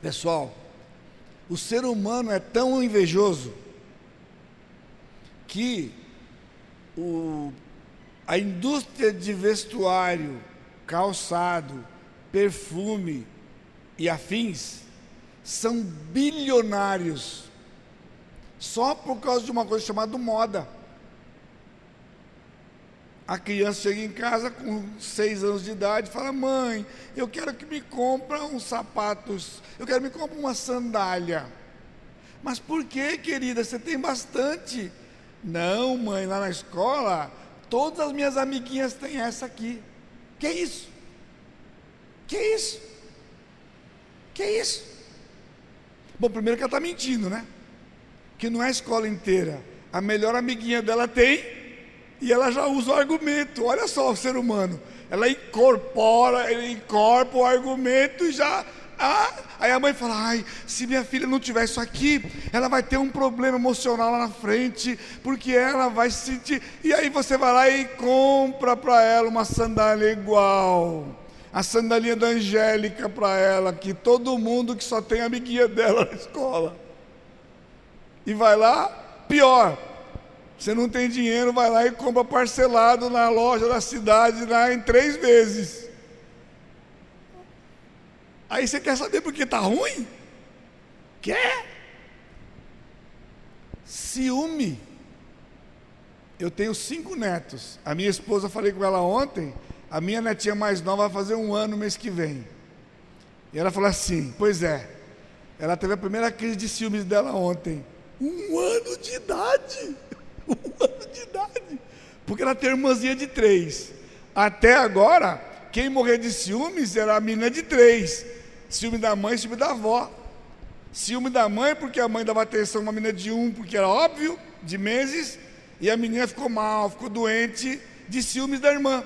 Pessoal, o ser humano é tão invejoso que o, a indústria de vestuário, calçado, perfume e afins são bilionários só por causa de uma coisa chamada moda. A criança chega em casa com seis anos de idade e fala: Mãe, eu quero que me compre uns sapatos, eu quero que me compre uma sandália. Mas por que, querida? Você tem bastante. Não, mãe, lá na escola, todas as minhas amiguinhas têm essa aqui. Que isso? Que isso? Que isso? Bom, primeiro que ela está mentindo, né? Que não é a escola inteira. A melhor amiguinha dela tem e ela já usa o argumento. Olha só o ser humano. Ela incorpora, ele incorpora o argumento e já. Ah, aí a mãe fala: ai, se minha filha não tiver isso aqui, ela vai ter um problema emocional lá na frente, porque ela vai se sentir. E aí você vai lá e compra para ela uma sandália igual. A sandalinha da Angélica para ela, que todo mundo que só tem amiguinha dela [laughs] na escola. E vai lá, pior, você não tem dinheiro, vai lá e compra parcelado na loja da cidade lá em três vezes. Aí você quer saber por que está ruim? Quer? Ciúme. Eu tenho cinco netos. A minha esposa, falei com ela ontem, a minha netinha mais nova vai fazer um ano mês que vem. E ela falou assim: Pois é, ela teve a primeira crise de ciúmes dela ontem. Um ano de idade [laughs] um ano de idade. Porque ela tem irmãzinha de três. Até agora, quem morrer de ciúmes era a menina de três. Ciúme da mãe, ciúme da avó. Ciúme da mãe, porque a mãe dava atenção a uma menina de um, porque era óbvio, de meses, e a menina ficou mal, ficou doente, de ciúmes da irmã.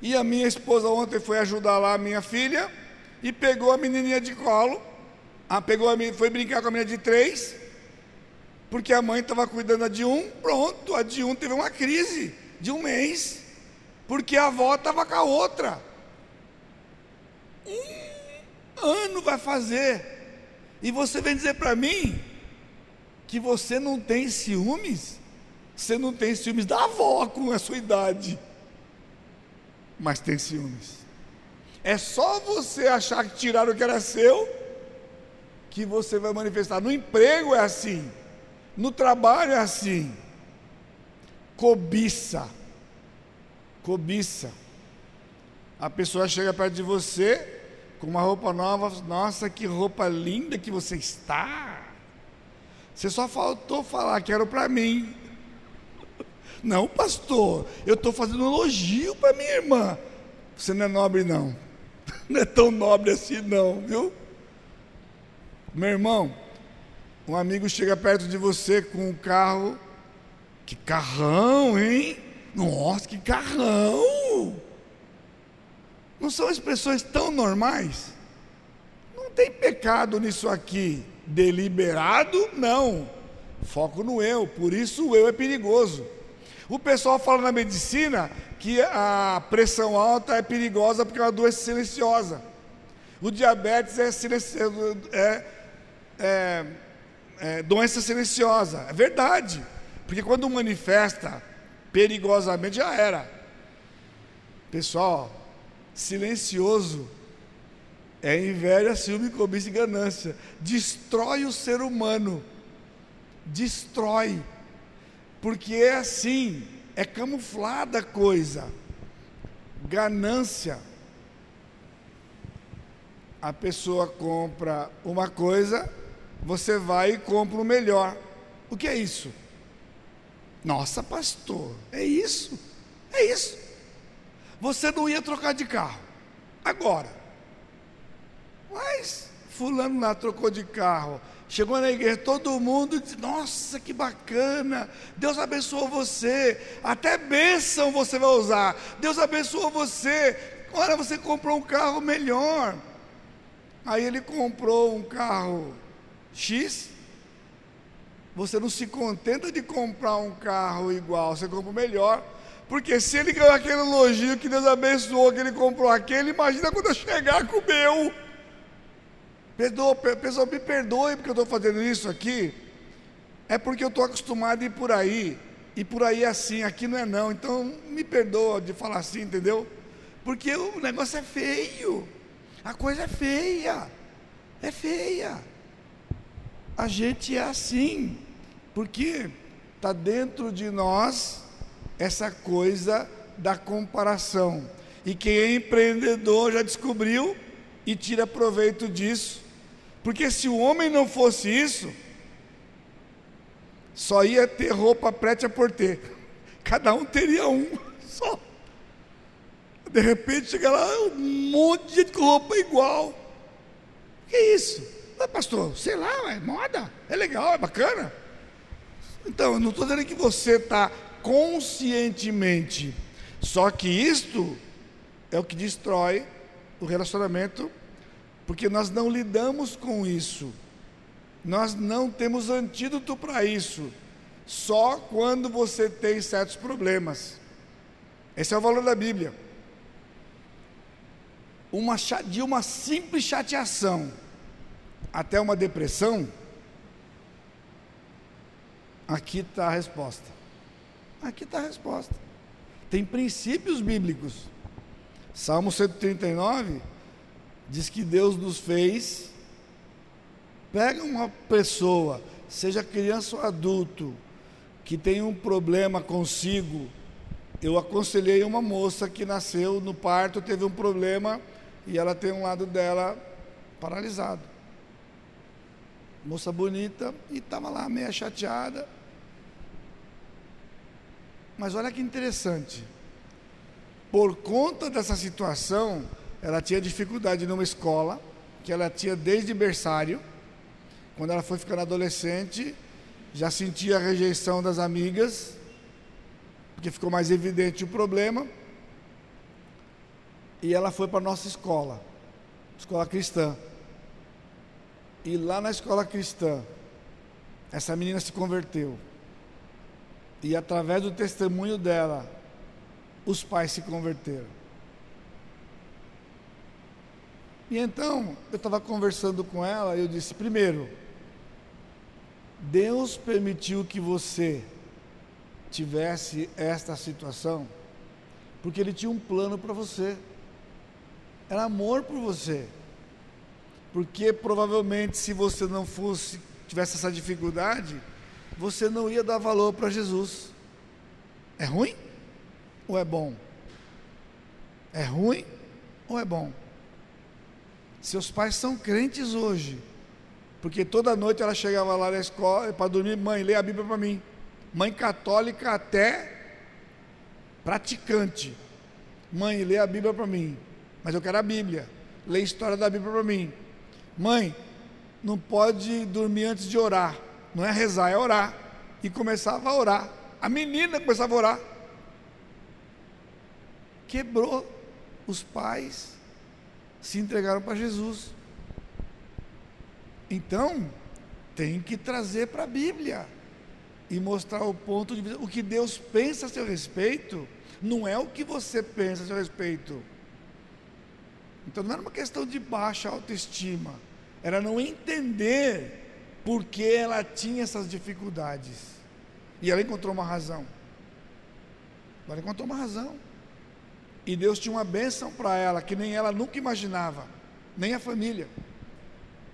E a minha esposa ontem foi ajudar lá a minha filha e pegou a menininha de colo, a, pegou a, foi brincar com a menina de três, porque a mãe estava cuidando de um, pronto, a de um teve uma crise de um mês, porque a avó estava com a outra. Um ano vai fazer, e você vem dizer para mim que você não tem ciúmes? Você não tem ciúmes da avó com a sua idade, mas tem ciúmes. É só você achar que tiraram o que era seu, que você vai manifestar. No emprego é assim. No trabalho é assim. Cobiça. Cobiça. A pessoa chega perto de você com uma roupa nova, nossa, que roupa linda que você está. Você só faltou falar que era para mim. Não, pastor, eu estou fazendo elogio para minha irmã. Você não é nobre, não. [laughs] Não é tão nobre assim, não, viu? Meu irmão, um amigo chega perto de você com um carro. Que carrão, hein? Nossa, que carrão! Não são expressões tão normais? Não tem pecado nisso aqui. Deliberado, não. Foco no eu, por isso o eu é perigoso. O pessoal fala na medicina que a pressão alta é perigosa porque é uma doença silenciosa. O diabetes é, silencioso, é, é é, doença silenciosa. É verdade. Porque quando manifesta perigosamente já era. Pessoal, silencioso é inveja, ciúme, cobiça e ganância. Destrói o ser humano. Destrói. Porque é assim, é camuflada a coisa. Ganância. A pessoa compra uma coisa, você vai e compra o melhor. O que é isso? Nossa, pastor, é isso. É isso. Você não ia trocar de carro. Agora. Mas fulano lá trocou de carro. Chegou na igreja, todo mundo disse: Nossa, que bacana! Deus abençoou você. Até bênção você vai usar. Deus abençoou você. Agora você comprou um carro melhor. Aí ele comprou um carro X. Você não se contenta de comprar um carro igual, você compra o melhor. Porque se ele ganhou aquele elogio que Deus abençoou, que ele comprou aquele, imagina quando eu chegar com o meu. Perdoa, pessoal, me perdoe porque eu estou fazendo isso aqui. É porque eu estou acostumado a ir por aí. E por aí é assim, aqui não é não. Então me perdoa de falar assim, entendeu? Porque o negócio é feio. A coisa é feia. É feia. A gente é assim. Porque está dentro de nós essa coisa da comparação. E quem é empreendedor já descobriu e tira proveito disso. Porque se o homem não fosse isso, só ia ter roupa preta por ter. [laughs] Cada um teria um [laughs] só. De repente chega lá um monte de gente com roupa igual. Que isso? Pastor, sei lá, é moda, é legal, é bacana. Então, eu não estou dizendo que você está conscientemente. Só que isto é o que destrói o relacionamento, porque nós não lidamos com isso. Nós não temos antídoto para isso. Só quando você tem certos problemas. Esse é o valor da Bíblia. Uma, de uma simples chateação até uma depressão, aqui está a resposta. Aqui está a resposta. Tem princípios bíblicos. Salmo 139 diz que Deus nos fez. Pega uma pessoa, seja criança ou adulto, que tem um problema consigo. Eu aconselhei uma moça que nasceu no parto, teve um problema e ela tem um lado dela paralisado. Moça bonita e estava lá meia chateada. Mas olha que interessante. Por conta dessa situação, ela tinha dificuldade numa escola, que ela tinha desde berçário. Quando ela foi ficando adolescente, já sentia a rejeição das amigas, porque ficou mais evidente o problema. E ela foi para a nossa escola, escola cristã. E lá na escola cristã, essa menina se converteu. E através do testemunho dela, os pais se converteram. E então, eu estava conversando com ela e eu disse: primeiro, Deus permitiu que você tivesse esta situação, porque Ele tinha um plano para você, era amor por você. Porque provavelmente, se você não fosse, tivesse essa dificuldade, você não ia dar valor para Jesus. É ruim ou é bom? É ruim ou é bom? Seus pais são crentes hoje, porque toda noite ela chegava lá na escola para dormir, mãe, lê a Bíblia para mim. Mãe católica até praticante. Mãe, lê a Bíblia para mim. Mas eu quero a Bíblia. Lê a história da Bíblia para mim. Mãe, não pode dormir antes de orar. Não é rezar, é orar. E começava a orar. A menina começava a orar. Quebrou. Os pais se entregaram para Jesus. Então, tem que trazer para a Bíblia e mostrar o ponto de vista. O que Deus pensa a seu respeito não é o que você pensa a seu respeito. Então não era uma questão de baixa autoestima, era não entender porque ela tinha essas dificuldades. E ela encontrou uma razão. Ela encontrou uma razão. E Deus tinha uma bênção para ela que nem ela nunca imaginava, nem a família.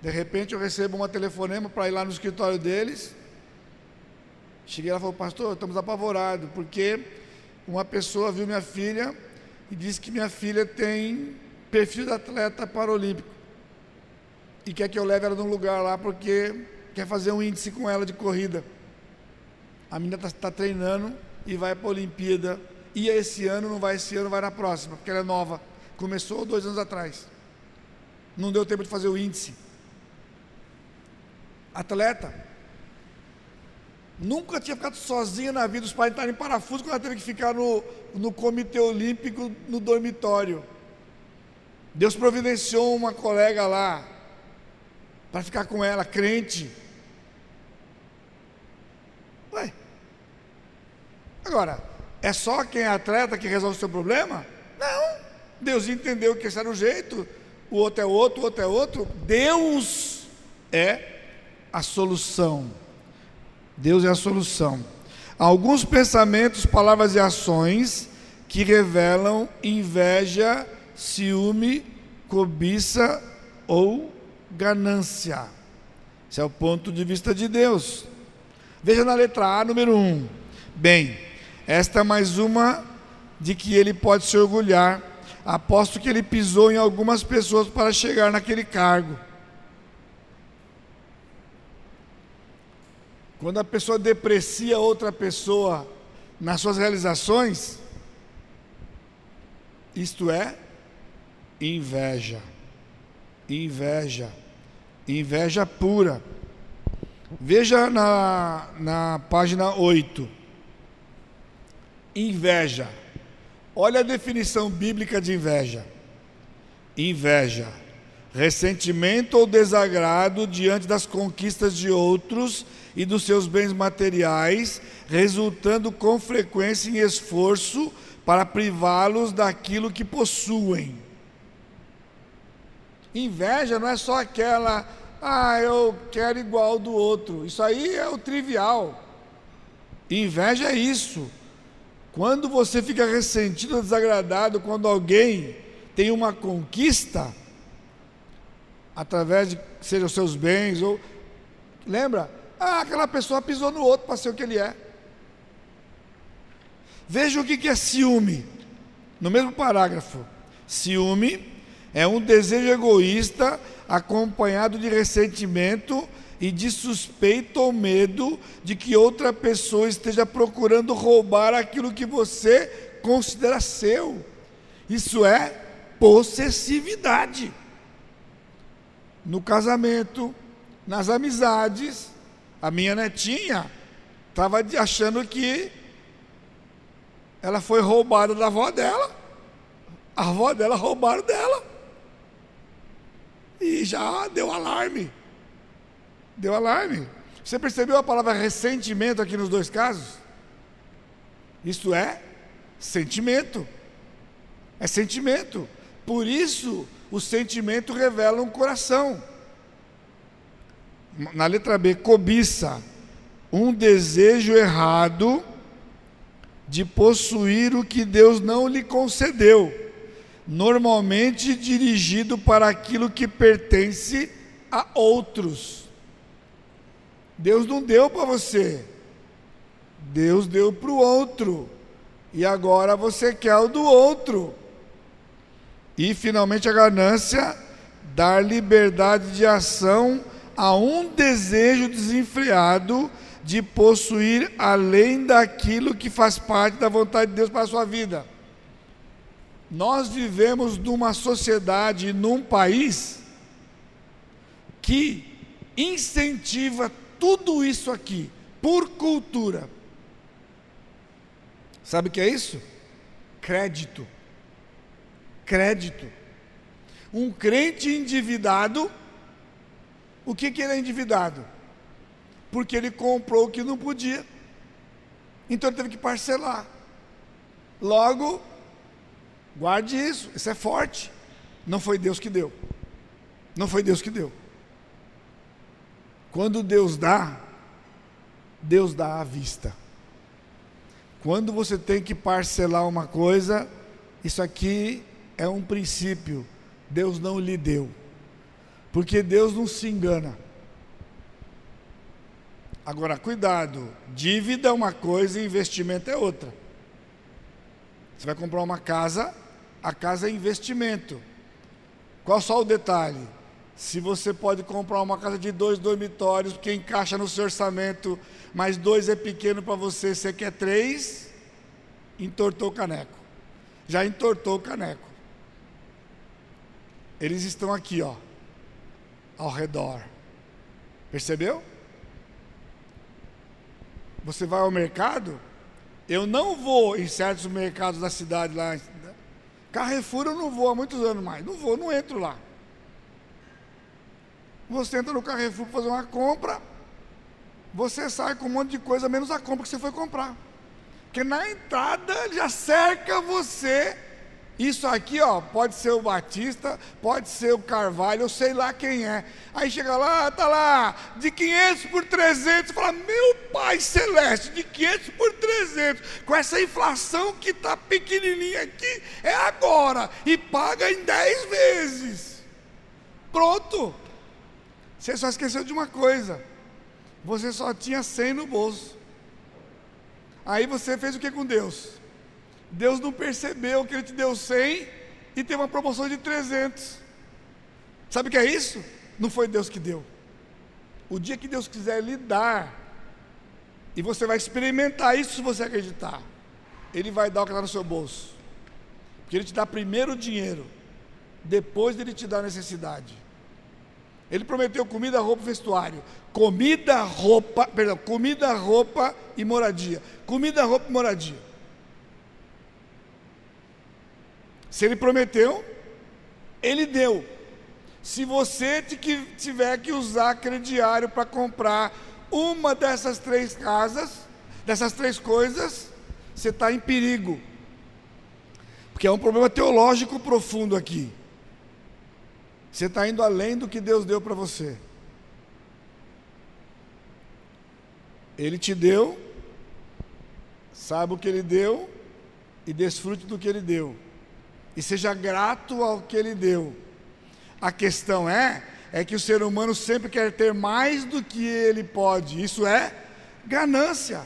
De repente eu recebo uma telefonema para ir lá no escritório deles. Cheguei lá e falei, pastor, estamos apavorados, porque uma pessoa viu minha filha e disse que minha filha tem perfil de atleta paralímpico. E quer que eu leve ela num lugar lá porque quer fazer um índice com ela de corrida. A menina está tá treinando e vai para a Olimpíada. Ia esse ano, não vai esse ano, vai na próxima, porque ela é nova. Começou dois anos atrás. Não deu tempo de fazer o índice. Atleta. Nunca tinha ficado sozinha na vida, os pais estavam em parafuso quando ela teve que ficar no, no comitê olímpico, no dormitório. Deus providenciou uma colega lá para ficar com ela, crente. Ué. Agora, é só quem é atleta que resolve o seu problema? Não. Deus entendeu que esse era o jeito, o outro é outro, o outro é outro. Deus é a solução. Deus é a solução. Alguns pensamentos, palavras e ações que revelam inveja, ciúme, cobiça ou ganância. Esse é o ponto de vista de Deus. Veja na letra A, número 1. Um. Bem, esta é mais uma de que ele pode se orgulhar. Aposto que ele pisou em algumas pessoas para chegar naquele cargo. Quando a pessoa deprecia outra pessoa nas suas realizações, isto é inveja. Inveja. Inveja pura. Veja na, na página 8. Inveja. Olha a definição bíblica de inveja. Inveja. Ressentimento ou desagrado diante das conquistas de outros e dos seus bens materiais, resultando com frequência em esforço para privá-los daquilo que possuem. Inveja não é só aquela, ah, eu quero igual do outro. Isso aí é o trivial. Inveja é isso. Quando você fica ressentido, desagradado, quando alguém tem uma conquista, através de seja os seus bens, ou. Lembra? Ah, aquela pessoa pisou no outro para ser o que ele é. Veja o que é ciúme. No mesmo parágrafo. Ciúme é um desejo egoísta acompanhado de ressentimento e de suspeita ou medo de que outra pessoa esteja procurando roubar aquilo que você considera seu. Isso é possessividade. No casamento, nas amizades, a minha netinha estava achando que ela foi roubada da avó dela. A avó dela roubaram dela. E já deu alarme. Deu alarme. Você percebeu a palavra ressentimento aqui nos dois casos? Isso é sentimento. É sentimento. Por isso, o sentimento revela um coração na letra B, cobiça, um desejo errado de possuir o que Deus não lhe concedeu, normalmente dirigido para aquilo que pertence a outros. Deus não deu para você, Deus deu para o outro, e agora você quer o do outro. E finalmente a ganância, dar liberdade de ação a um desejo desenfreado de possuir além daquilo que faz parte da vontade de Deus para a sua vida. Nós vivemos numa sociedade, num país que incentiva tudo isso aqui por cultura. Sabe o que é isso? Crédito. Crédito. Um crente endividado o que, que ele é endividado? Porque ele comprou o que não podia. Então ele teve que parcelar. Logo, guarde isso, isso é forte. Não foi Deus que deu. Não foi Deus que deu. Quando Deus dá, Deus dá à vista. Quando você tem que parcelar uma coisa, Isso aqui é um princípio. Deus não lhe deu. Porque Deus não se engana. Agora, cuidado, dívida é uma coisa e investimento é outra. Você vai comprar uma casa, a casa é investimento. Qual só o detalhe? Se você pode comprar uma casa de dois dormitórios, que encaixa no seu orçamento, mas dois é pequeno para você, você quer três, entortou o caneco. Já entortou o caneco. Eles estão aqui, ó, ao redor. Percebeu? Você vai ao mercado, eu não vou em certos mercados da cidade lá. Carrefour eu não vou há muitos anos mais. Não vou, não entro lá. Você entra no Carrefour para fazer uma compra, você sai com um monte de coisa, menos a compra que você foi comprar. Porque na entrada já cerca você. Isso aqui, ó, pode ser o Batista, pode ser o Carvalho, eu sei lá quem é. Aí chega lá, tá lá, de 500 por 300, fala: "Meu Pai celeste, de 500 por 300, com essa inflação que tá pequenininha aqui, é agora e paga em 10 vezes". Pronto. Você só esqueceu de uma coisa. Você só tinha 100 no bolso. Aí você fez o que com Deus? Deus não percebeu que Ele te deu 100 e tem uma promoção de 300. Sabe o que é isso? Não foi Deus que deu. O dia que Deus quiser lhe dar, e você vai experimentar isso se você acreditar, Ele vai dar o que está no seu bolso. Porque Ele te dá primeiro o dinheiro, depois Ele te dá a necessidade. Ele prometeu comida, roupa e vestuário. Comida, roupa, perdão, comida, roupa e moradia. Comida, roupa e moradia. Se ele prometeu, ele deu. Se você tiver que usar crediário para comprar uma dessas três casas, dessas três coisas, você está em perigo. Porque é um problema teológico profundo aqui. Você está indo além do que Deus deu para você. Ele te deu, sabe o que ele deu e desfrute do que ele deu. E seja grato ao que ele deu. A questão é é que o ser humano sempre quer ter mais do que ele pode. Isso é ganância.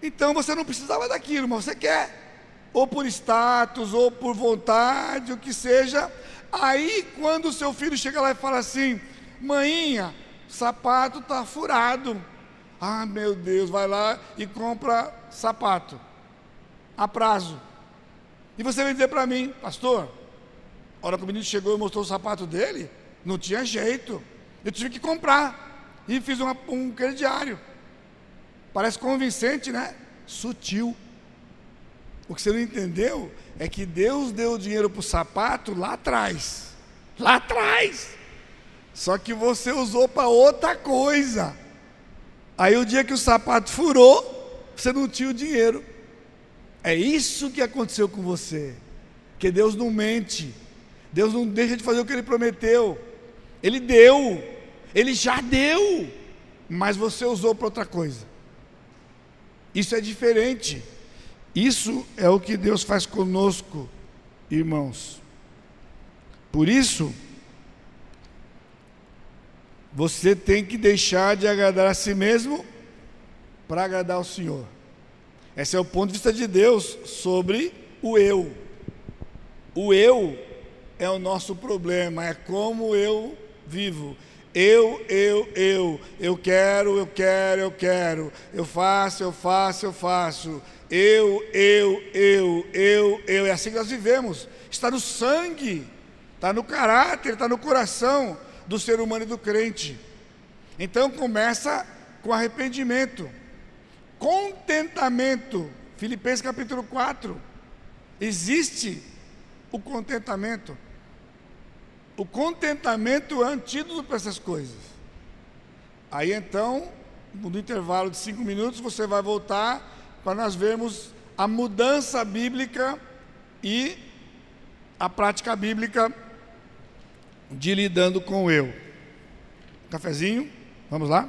Então você não precisava daquilo, mas você quer. Ou por status, ou por vontade, o que seja, Aí, quando o seu filho chega lá e fala assim: Mãinha, sapato está furado. Ah, meu Deus, vai lá e compra sapato a prazo. E você vem dizer para mim, pastor, a hora que o menino chegou e mostrou o sapato dele, não tinha jeito. Eu tive que comprar. E fiz uma, um crediário. Parece convincente, né? Sutil. O que você não entendeu é que Deus deu o dinheiro para o sapato lá atrás. Lá atrás. Só que você usou para outra coisa. Aí o dia que o sapato furou, você não tinha o dinheiro. É isso que aconteceu com você. Que Deus não mente. Deus não deixa de fazer o que ele prometeu. Ele deu. Ele já deu. Mas você usou para outra coisa. Isso é diferente. Isso é o que Deus faz conosco, irmãos. Por isso, você tem que deixar de agradar a si mesmo para agradar ao Senhor. Esse é o ponto de vista de Deus sobre o eu. O eu é o nosso problema, é como eu vivo. Eu, eu, eu, eu quero, eu quero, eu quero, eu faço, eu faço, eu faço. Eu, eu, eu, eu, eu. É assim que nós vivemos. Está no sangue, está no caráter, está no coração do ser humano e do crente. Então começa com arrependimento, contentamento. Filipenses capítulo 4. Existe o contentamento. O contentamento é antídoto para essas coisas. Aí então, no intervalo de cinco minutos, você vai voltar para nós vermos a mudança bíblica e a prática bíblica de lidando com o eu. Cafezinho, vamos lá?